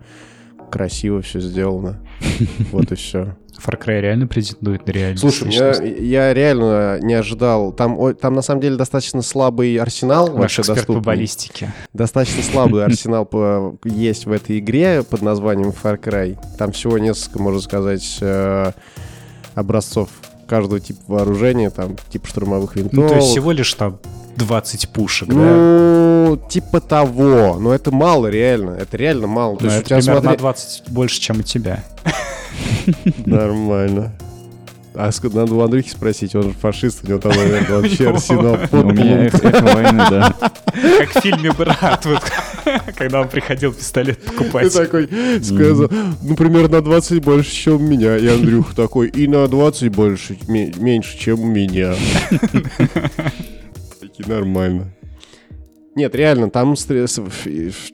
красиво все сделано. [laughs] Вот и все. Far Cry реально претендует на реальность. Слушай, меня- я реально не ожидал. Там, о- там на самом деле достаточно слабый арсенал Ваш вообще эксперт по доступный. баллистике. Достаточно слабый [laughs] арсенал по- есть в этой игре под названием Far Cry. Там всего несколько, можно сказать, э, образцов каждого типа вооружения, там типа штурмовых винтовок. Ну, то есть всего лишь там 20 пушек, да? Ну, типа того. Но это мало, реально. Это реально мало. То Ну, есть у это тебя примерно на смотри- 20 больше, чем у тебя. [laughs] Нормально. А надо у Андрюхи спросить, он же фашист, у него там, наверное, [laughs] вообще арсенал. У меня эхо войны, да. [laughs] Как в фильме «Брат», вот, когда он приходил пистолет Ты покупать. такой сказал, ну, примерно на 20 больше, чем у меня. И Андрюх такой, и на 20 больше, ме- меньше, чем у меня. Такие нормально. Нет, реально, там в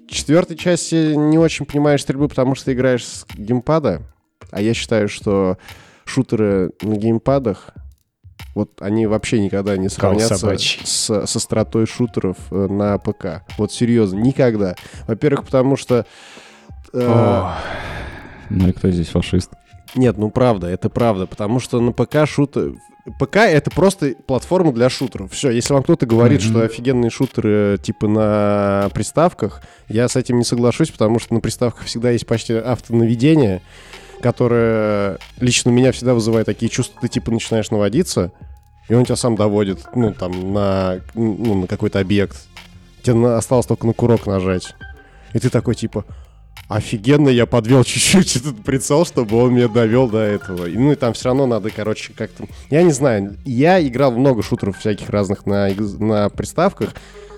четвертой части не очень понимаешь стрельбу, потому что ты играешь с геймпада. А я считаю, что шутеры на геймпадах, вот они вообще никогда не сравнятся с, со стратой шутеров э, на ПК. Вот серьезно, никогда. Во-первых, потому что... э, О, Ну и кто здесь фашист? нет, ну правда, это правда, потому что на ПК шутер... ПК это просто платформа для шутеров. Все, если вам кто-то говорит, Мгм. что офигенные шутеры типа на приставках, я с этим не соглашусь, потому что на приставках всегда есть почти автонаведение, которое лично у меня всегда вызывает такие чувства, ты типа начинаешь наводиться, и он тебя сам доводит, ну, там, на, ну, на какой-то объект. Тебе осталось только на курок нажать. И ты такой, типа, офигенно, я подвел [laughs] чуть-чуть этот прицел, чтобы он меня довел до этого. И, ну и там все равно надо, короче, как-то... Я не знаю, я играл много шутеров всяких разных на, на приставках,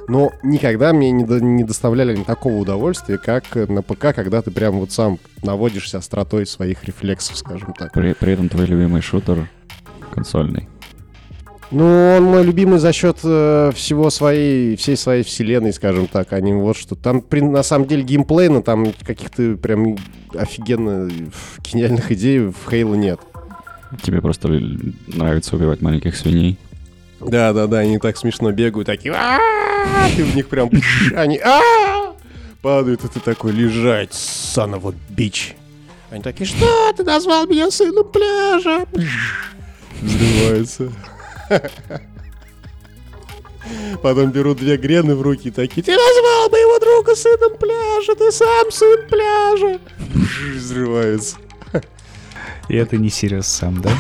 но никогда мне не, до- не доставляли ни такого удовольствия, как на ПК, когда ты прям вот сам наводишься остротой своих рефлексов, скажем так. При, при этом твой любимый шутер консольный. Ну, он мой любимый за счет э, всего своей, всей своей вселенной, скажем так, а не вот что. Там, при- на самом деле, геймплейно там каких-то прям офигенно гениальных идей в Хейло нет. Тебе просто нравится убивать маленьких свиней. Да-да-да, они так смешно бегают, такие! Ты в них прям они падают, и ты такой лежать, a bitch. Они такие, что ты назвал меня сыном пляжа? Взрываются. Потом берут две грены в руки и такие, ты назвал моего друга сыном пляжа, ты сам сын пляжа. Взрываются. И это не Serious Sam, да?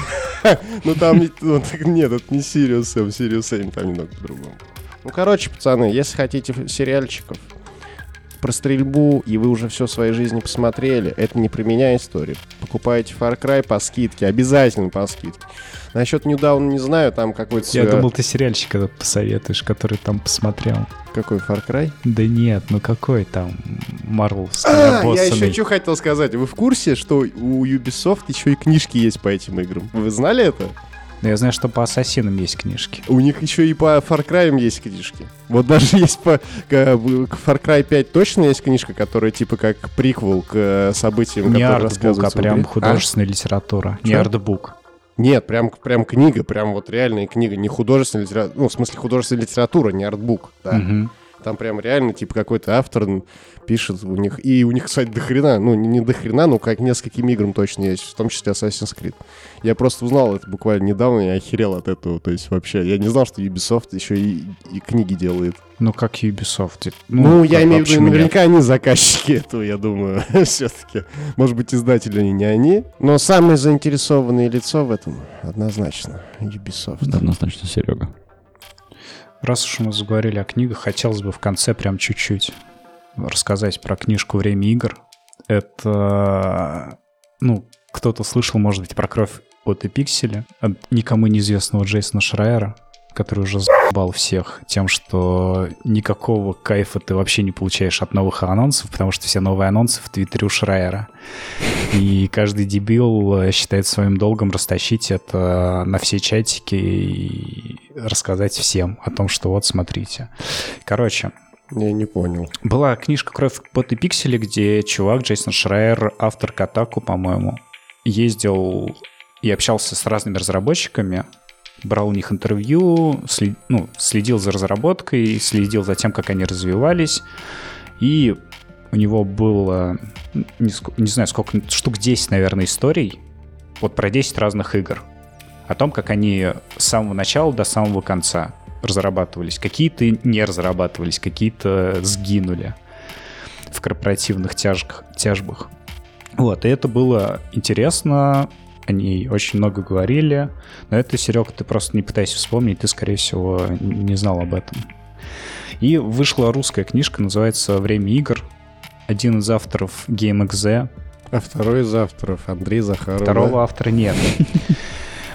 [laughs] Ну там ну, нет, это не Serious Sam, Serious Sam там немного по-другому. Ну, короче, пацаны, если хотите сериальчиков про стрельбу, и вы уже все в своей жизни посмотрели, это не про меня история. Покупайте Far Cry по скидке, обязательно по скидке. Насчет New Dawn не знаю, там какой-то... Я свой- думал, ты сериальчик этот посоветуешь, который там посмотрел. Какой Far Cry? Да нет, ну какой там Марвел с А, я еще что хотел сказать. Вы в курсе, что у Ubisoft еще и книжки есть по этим играм? Вы знали это? Ну, Я знаю, что по Ассасинам есть книжки. У них еще и по Far Cry есть книжки. Вот даже [laughs] есть по к, Far Cry 5 точно есть книжка, которая типа как приквел к э, событиям, Не которые артбук, а прям художественная литература. Не Чё? артбук. А? Нет, прям, прям книга, прям вот реальная книга, не художественная литература, ну, в смысле художественная литература, не артбук, да. Мгм. Там прям реально, типа, какой-то автор пишет у них. И у них, кстати, дохрена, ну, не, не дохрена, но как нескольким играм точно есть, в том числе Assassin's Creed. Я просто узнал это буквально недавно и охерел от этого. То есть вообще, я не знал, что Ubisoft еще и, и книги делает. Ну, как Ubisoft. Ну, ну я имею в виду, наверняка нет. они заказчики [laughs] этого, я думаю, [laughs] все-таки. Может быть, издатели они не они. Но самое заинтересованное лицо в этом однозначно Ubisoft. Однозначно Серега. Раз уж мы заговорили о книгах, хотелось бы в конце прям чуть-чуть рассказать про книжку «Время игр». Это, ну, кто-то слышал, может быть, про кровь от и пиксели от никому неизвестного Джейсона Шрайера, который уже заебал всех тем, что никакого кайфа ты вообще не получаешь от новых анонсов, потому что все новые анонсы в твиттере у Шрайера. И каждый дебил считает своим долгом растащить это на все чатики и рассказать всем о том, что вот смотрите. Короче, я не понял. Была книжка «Кровь, пот и пиксели», где чувак, Джейсон Шрайер, автор Катаку, по-моему, ездил и общался с разными разработчиками, брал у них интервью, след, ну, следил за разработкой, следил за тем, как они развивались. И у него было, не, не знаю, сколько, штук 10, наверное, историй вот про 10 разных игр. О том, как они с самого начала до самого конца разрабатывались. Какие-то не разрабатывались, какие-то сгинули в корпоративных тяжках, тяжбах. Вот, и это было интересно, они очень много говорили. Но это, Серега, ты просто не пытайся вспомнить, ты, скорее всего, не знал об этом. И вышла русская книжка, называется «Время игр». Один из авторов GameXZ. А второй из авторов Андрей Захаров. Второго да? автора нет. [laughs]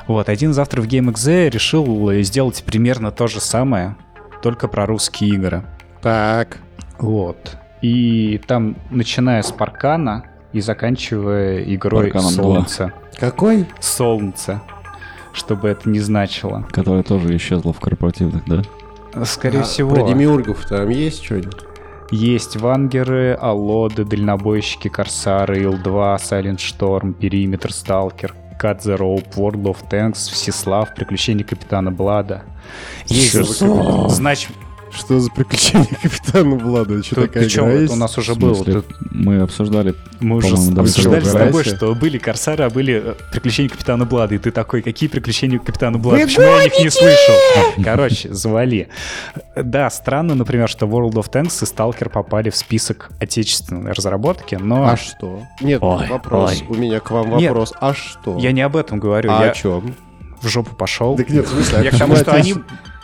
Вот, один из авторов GameXZ решил сделать примерно то же самое, только про русские игры. Так. Вот. И там, начиная с Паркана и заканчивая игрой Парканом Солнце. 2. Какой? Солнце. Чтобы это не значило. Которая тоже исчезла в корпоративных, да? Скорее а всего. Про демиургов там есть что-нибудь? Есть вангеры, аллоды, дальнобойщики, корсары, Ил-2, Silent Storm, Периметр, Сталкер, Cut the Rope, World of Tanks, Всеслав, Приключения Капитана Блада. Есть, значит, что за приключения [laughs] Капитана Блада? Что такая ты игра есть? у нас уже было. Тут... Мы обсуждали, Мы уже обсуждали с тобой, что были Корсары, а были э, приключения Капитана Блада. И ты такой, какие приключения Капитана Блада? Почему я о них не слышал? Короче, завали. Да, странно, например, что World of Tanks и Stalker попали в список отечественной разработки, но... А что? Нет, ой, вопрос. Ой. У меня к вам вопрос. Нет, а что? Я не об этом говорю. А я... о чем? в жопу пошел. Так нет, в смысле, я к тому, что они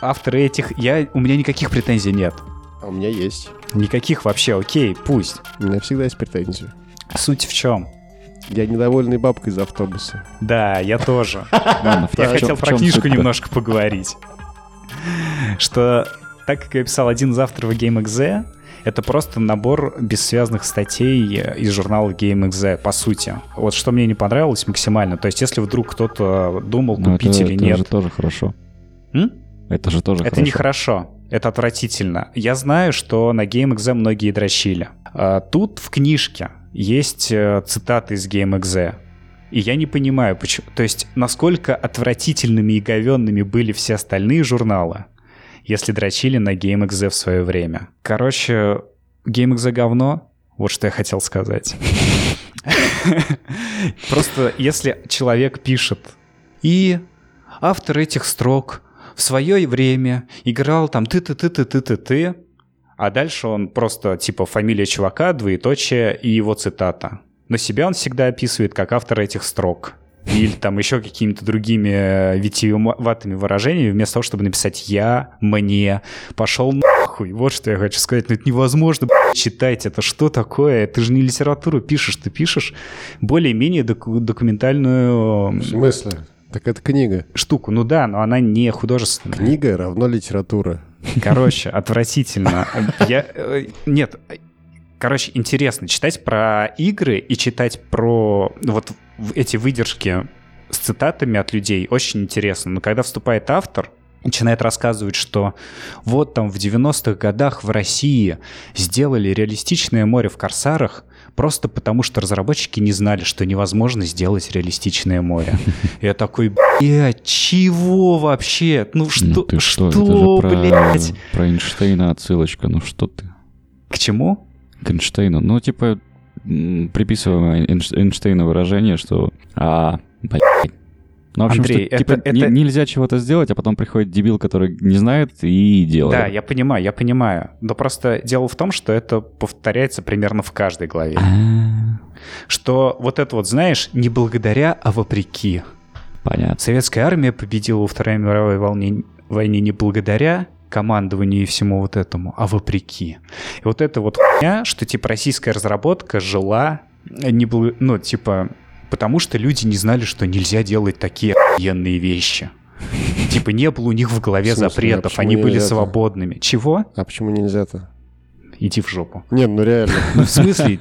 авторы этих... Я, у меня никаких претензий нет. А у меня есть. Никаких вообще, окей, пусть. У меня всегда есть претензии. Суть в чем? Я недовольный бабкой из автобуса. Да, я тоже. [laughs] Я хотел про книжку немножко поговорить. Что, так как я писал один из авторов GameXZ, это просто набор бессвязных статей из журнала GameXZ, по сути. Вот что мне не понравилось максимально. То есть, если вдруг кто-то думал, ну, купить это, или нет. Это же тоже хорошо. М? Это же тоже Это хорошо. нехорошо. Это отвратительно. Я знаю, что на GameXZ многие дрочили. А, тут в книжке есть э, цитаты из GameXZ. И я не понимаю, почему. То есть, насколько отвратительными и говенными были все остальные журналы, если дрочили на GameXZ в свое время. Короче, GameXZ говно, вот что я хотел сказать. [laughs] Просто если человек пишет, и автор этих строк в свое время играл там ты-ты-ты-ты-ты-ты-ты, а дальше он просто типа фамилия чувака, двоеточие и его цитата. Но себя он всегда описывает как автор этих строк или там еще какими-то другими э, витиеватыми выражениями, вместо того, чтобы написать «я», «мне», «пошел нахуй». Вот что я хочу сказать. Ну это невозможно читать. Это что такое? Ты же не литературу пишешь, ты пишешь более-менее док- документальную... В смысле? Так это книга. Штуку, ну да, но она не художественная. Книга равно литература. Короче, [laughs] отвратительно. Я... Э, нет, короче, интересно читать про игры и читать про вот эти выдержки с цитатами от людей очень интересно. Но когда вступает автор, начинает рассказывать, что вот там в 90-х годах в России сделали реалистичное море в Корсарах, Просто потому, что разработчики не знали, что невозможно сделать реалистичное море. [laughs] Я такой, блядь, чего вообще? Ну что, Ну ты что, это что, же про, блядь? про Эйнштейна отсылочка, ну что ты? К чему? К Эйнштейну, ну типа м, приписываемое Эйнш- Эйнштейну выражение, что а, блядь. Ну, в общем, Андрей, что, типа, это- это- нельзя чего-то сделать, а потом приходит дебил, который не знает и делает. Да, я понимаю, я понимаю. Но просто дело в том, что это повторяется примерно в каждой главе. А, Что вот это вот, знаешь, не благодаря, а вопреки. Понятно. Советская армия победила во Второй мировой волне, войне не благодаря командованию и всему вот этому, а вопреки. И вот это вот хуйня, что типа российская разработка жила не бл- ну типа потому что люди не знали, что нельзя делать такие охуенные вещи. Типа не было у них в голове? А запретов, они были свободными. Чего? А почему нельзя-то? Иди в жопу. Нет, ну реально. [laughs] Ну, в смысле,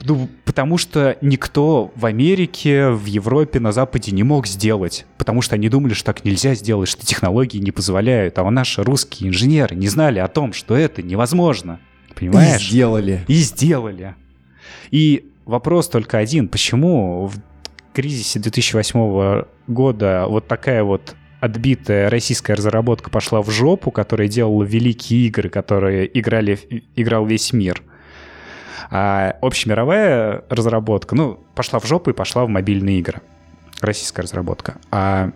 ну, потому что никто в Америке, в Европе, на Западе не мог сделать. Потому что они думали, что так нельзя сделать, что технологии не позволяют. А наши русские инженеры не знали о том, что это невозможно. Понимаешь? Сделали. И сделали. И вопрос только один. Почему в кризисе 2008 года вот такая вот отбитая российская разработка пошла в жопу, которая делала великие игры, которые играли, играл весь мир. А общемировая разработка, ну, пошла в жопу и пошла в мобильные игры. Российская разработка. А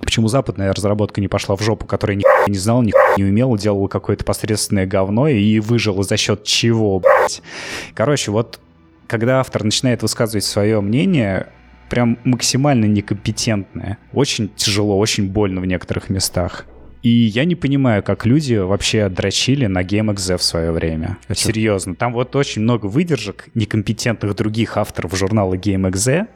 почему западная разработка не пошла в жопу, которая ни не знала, ни не умела, делала какое-то посредственное говно и выжила за счет чего, блядь. Короче, вот когда автор начинает высказывать свое мнение, прям максимально некомпетентное. Очень тяжело, очень больно в некоторых местах. И я не понимаю, как люди вообще дрочили на GameXZ в свое время. Чё? Серьезно. Там вот очень много выдержек некомпетентных других авторов журнала GameXZ,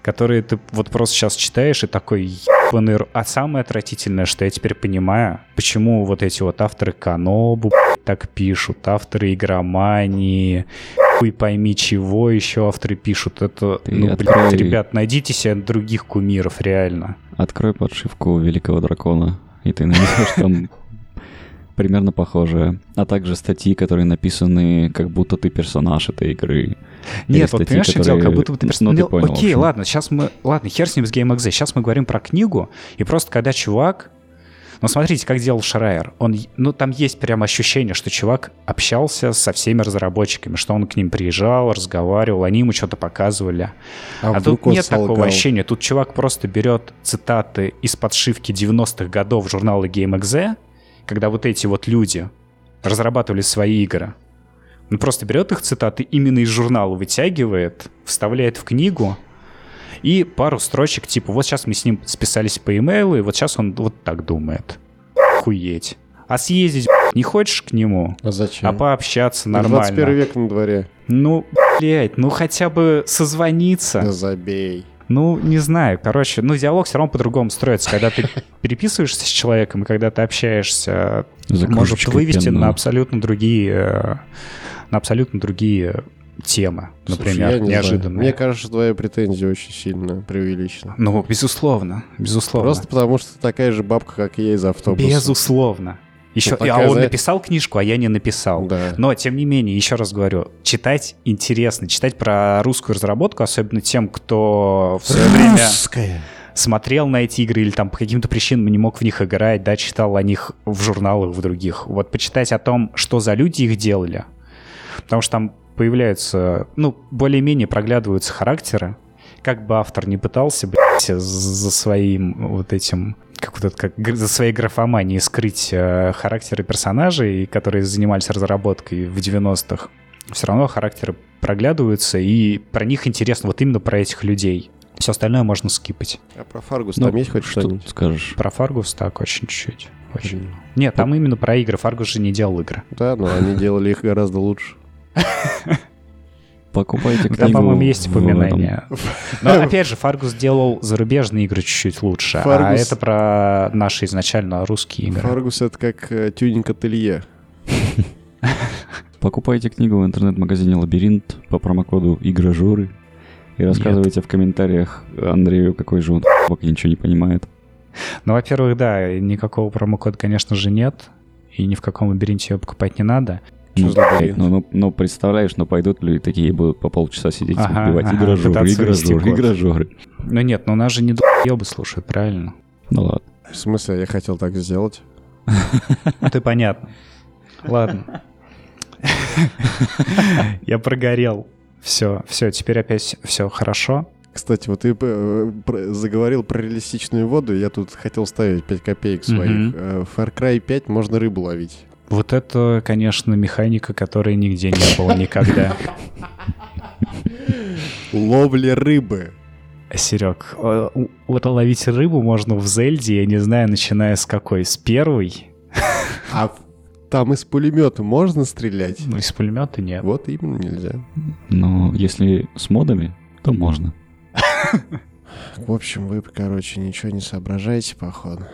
которые ты вот просто сейчас читаешь и такой ебаный... А самое отвратительное, что я теперь понимаю, почему вот эти вот авторы Канобу так пишут, авторы игромании, хуй пойми чего еще авторы пишут. Это, Ты ну, открой- блядь, ребят, найдите себе других кумиров, реально. Открой подшивку Великого Дракона, и ты найдешь там примерно похожее. А также статьи, которые написаны, как будто ты персонаж этой игры. Или Нет, вот статьи, понимаешь, чем дело, как которые- будто бы ты... Ну, перс- ты Ну, понял, Окей, ладно, сейчас мы... Ладно, хер с ним с GameXZ. Сейчас мы говорим про книгу, и просто когда чувак... Ну, смотрите, как делал Шрайер. Он, ну, там есть прям ощущение, что чувак общался со всеми разработчиками, что он к ним приезжал, разговаривал, они ему что-то показывали. А, вдруг тут нет такого солгал? ощущения. Тут чувак просто берет цитаты из подшивки 90-х годов журнала GameXZ, когда вот эти вот люди разрабатывали свои игры. Он просто берет их цитаты, именно из журнала вытягивает, вставляет в книгу, и пару строчек, типа, вот сейчас мы с ним списались по имейлу, и вот сейчас он вот так думает. Хуеть. А съездить не хочешь к нему? А зачем? А пообщаться нормально? 21 век на дворе. Ну, блядь, ну хотя бы созвониться. Да забей. Ну, не знаю, короче, ну, диалог все равно по-другому строится. Когда ты [laughs] переписываешься с человеком, и когда ты общаешься, может вывести пенного. на абсолютно другие, э, на абсолютно другие темы, Слушай, например, я не знаю. неожиданные. Мне кажется, твоя претензия очень сильно преувеличена. Ну, безусловно, безусловно. Просто потому, что ты такая же бабка, как и я из автобуса. Безусловно. Еще, Ну, а он знаешь- написал книжку, а я не написал. Да. Но, тем не менее, еще раз говорю, читать интересно. Читать про русскую разработку, особенно тем, кто в свое время Русская. смотрел на эти игры или там по каким-то причинам не мог в них играть, да, читал о них в журналах, в других. Вот почитать о том, что за люди их делали. Потому что там появляются, ну, более-менее проглядываются характеры. Как бы автор не пытался, блядь, за своим вот этим как вот это, как за своей графоманией скрыть э, характеры персонажей, которые занимались разработкой в 90-х, все равно характеры проглядываются, и про них интересно, вот именно про этих людей. Все остальное можно скипать. А про Фаргус Ну, там есть хоть что что-нибудь? скажешь? Про Фаргус так, очень чуть-чуть. Очень. Нет, там именно про игры. Фаргус же не делал игры. Да, но они делали их гораздо лучше. Покупайте книгу. Да, по-моему, есть упоминание. Но опять же, Фаргус делал зарубежные игры чуть-чуть лучше, а Фаргус- это про наши изначально русские игры. Фаргус это как э, тюнинг ателье. Покупайте книгу в интернет-магазине «Лабиринт» по промокоду «Игрожуры» и рассказывайте в комментариях Андрею, какой же он пока ничего не понимает. Ну, во-первых, да, никакого промокода, конечно же, нет, и ни в каком лабиринте ее покупать не надо. Что Ну, лабиринт? ну, ну, ну, представляешь, ну пойдут ли такие будут по полчаса сидеть и Ага, вбивать ага, игражуры, пытаться вести игражуры, код. игражуры. Ну нет, ну нас же не долбоебы слушают, правильно? Ну ладно. В смысле, я хотел так сделать? Ну ты понятно. Ладно. Я прогорел. Все, все, теперь опять все хорошо. Кстати, вот ты э, заговорил про реалистичную воду, я тут хотел ставить 5 копеек своих. Э, Far Cry 5 можно рыбу ловить. Вот это, конечно, механика, которой нигде не было никогда. Ловля рыбы. Серег, вот ловить рыбу можно в Зельде, я не знаю, начиная с какой? С первой? А там из пулемета можно стрелять? Ну, из пулемета нет. Вот именно нельзя. Но если с модами, то можно. В общем, вы, короче, ничего не соображаете, походу.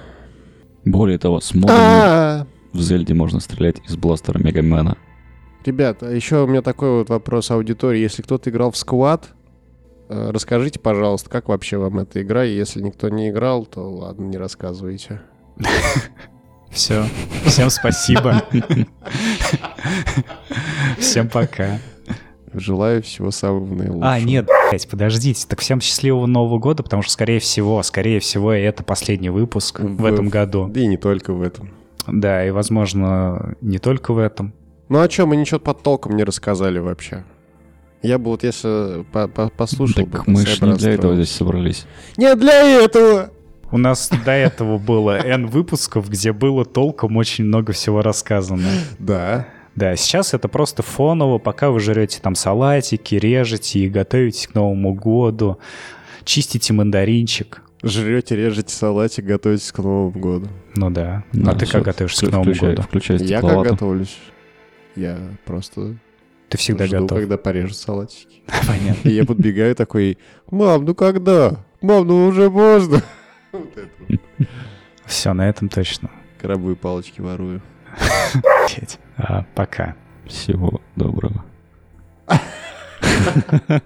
Более того, с модами А, в Зельде можно стрелять из бластера Мегамена. Ребят, а еще у меня такой вот вопрос аудитории. Если кто-то играл в сквад, э, расскажите, пожалуйста, как вообще вам эта игра? И если никто не играл, то ладно, не рассказывайте. [laughs] Все. Всем спасибо. [laughs] Всем пока. Желаю всего самого наилучшего. А, нет, блядь, подождите. Так всем счастливого Нового года, потому что, скорее всего, скорее всего, это последний выпуск в В- этом году. Да и не только в этом. Да, и, возможно, не только в этом. Ну а что, мы ничего под толком не рассказали вообще. Я бы вот если по- по- послушал бы... Так мы ж не для этого здесь собрались. Не для этого! У нас до этого было N выпусков, где было толком очень много всего рассказано. Да. Да, сейчас это просто фоново, пока вы жрете там салатики, режете и готовитесь к Новому году, чистите мандаринчик. Жрете, режете салатик, готовитесь к Новому году. Ну да. Да, а ты как готовишься к Новому включай- году? Включай Я как готовлюсь? Я просто Ты всегда жду, готов. когда порежут салатики. [laughs] Понятно. И я подбегаю такой, мам, ну когда? Мам, ну уже можно. [laughs] Вот это вот. Все, на этом точно. Крабовые палочки ворую. А, пока. Всего доброго. [laughs]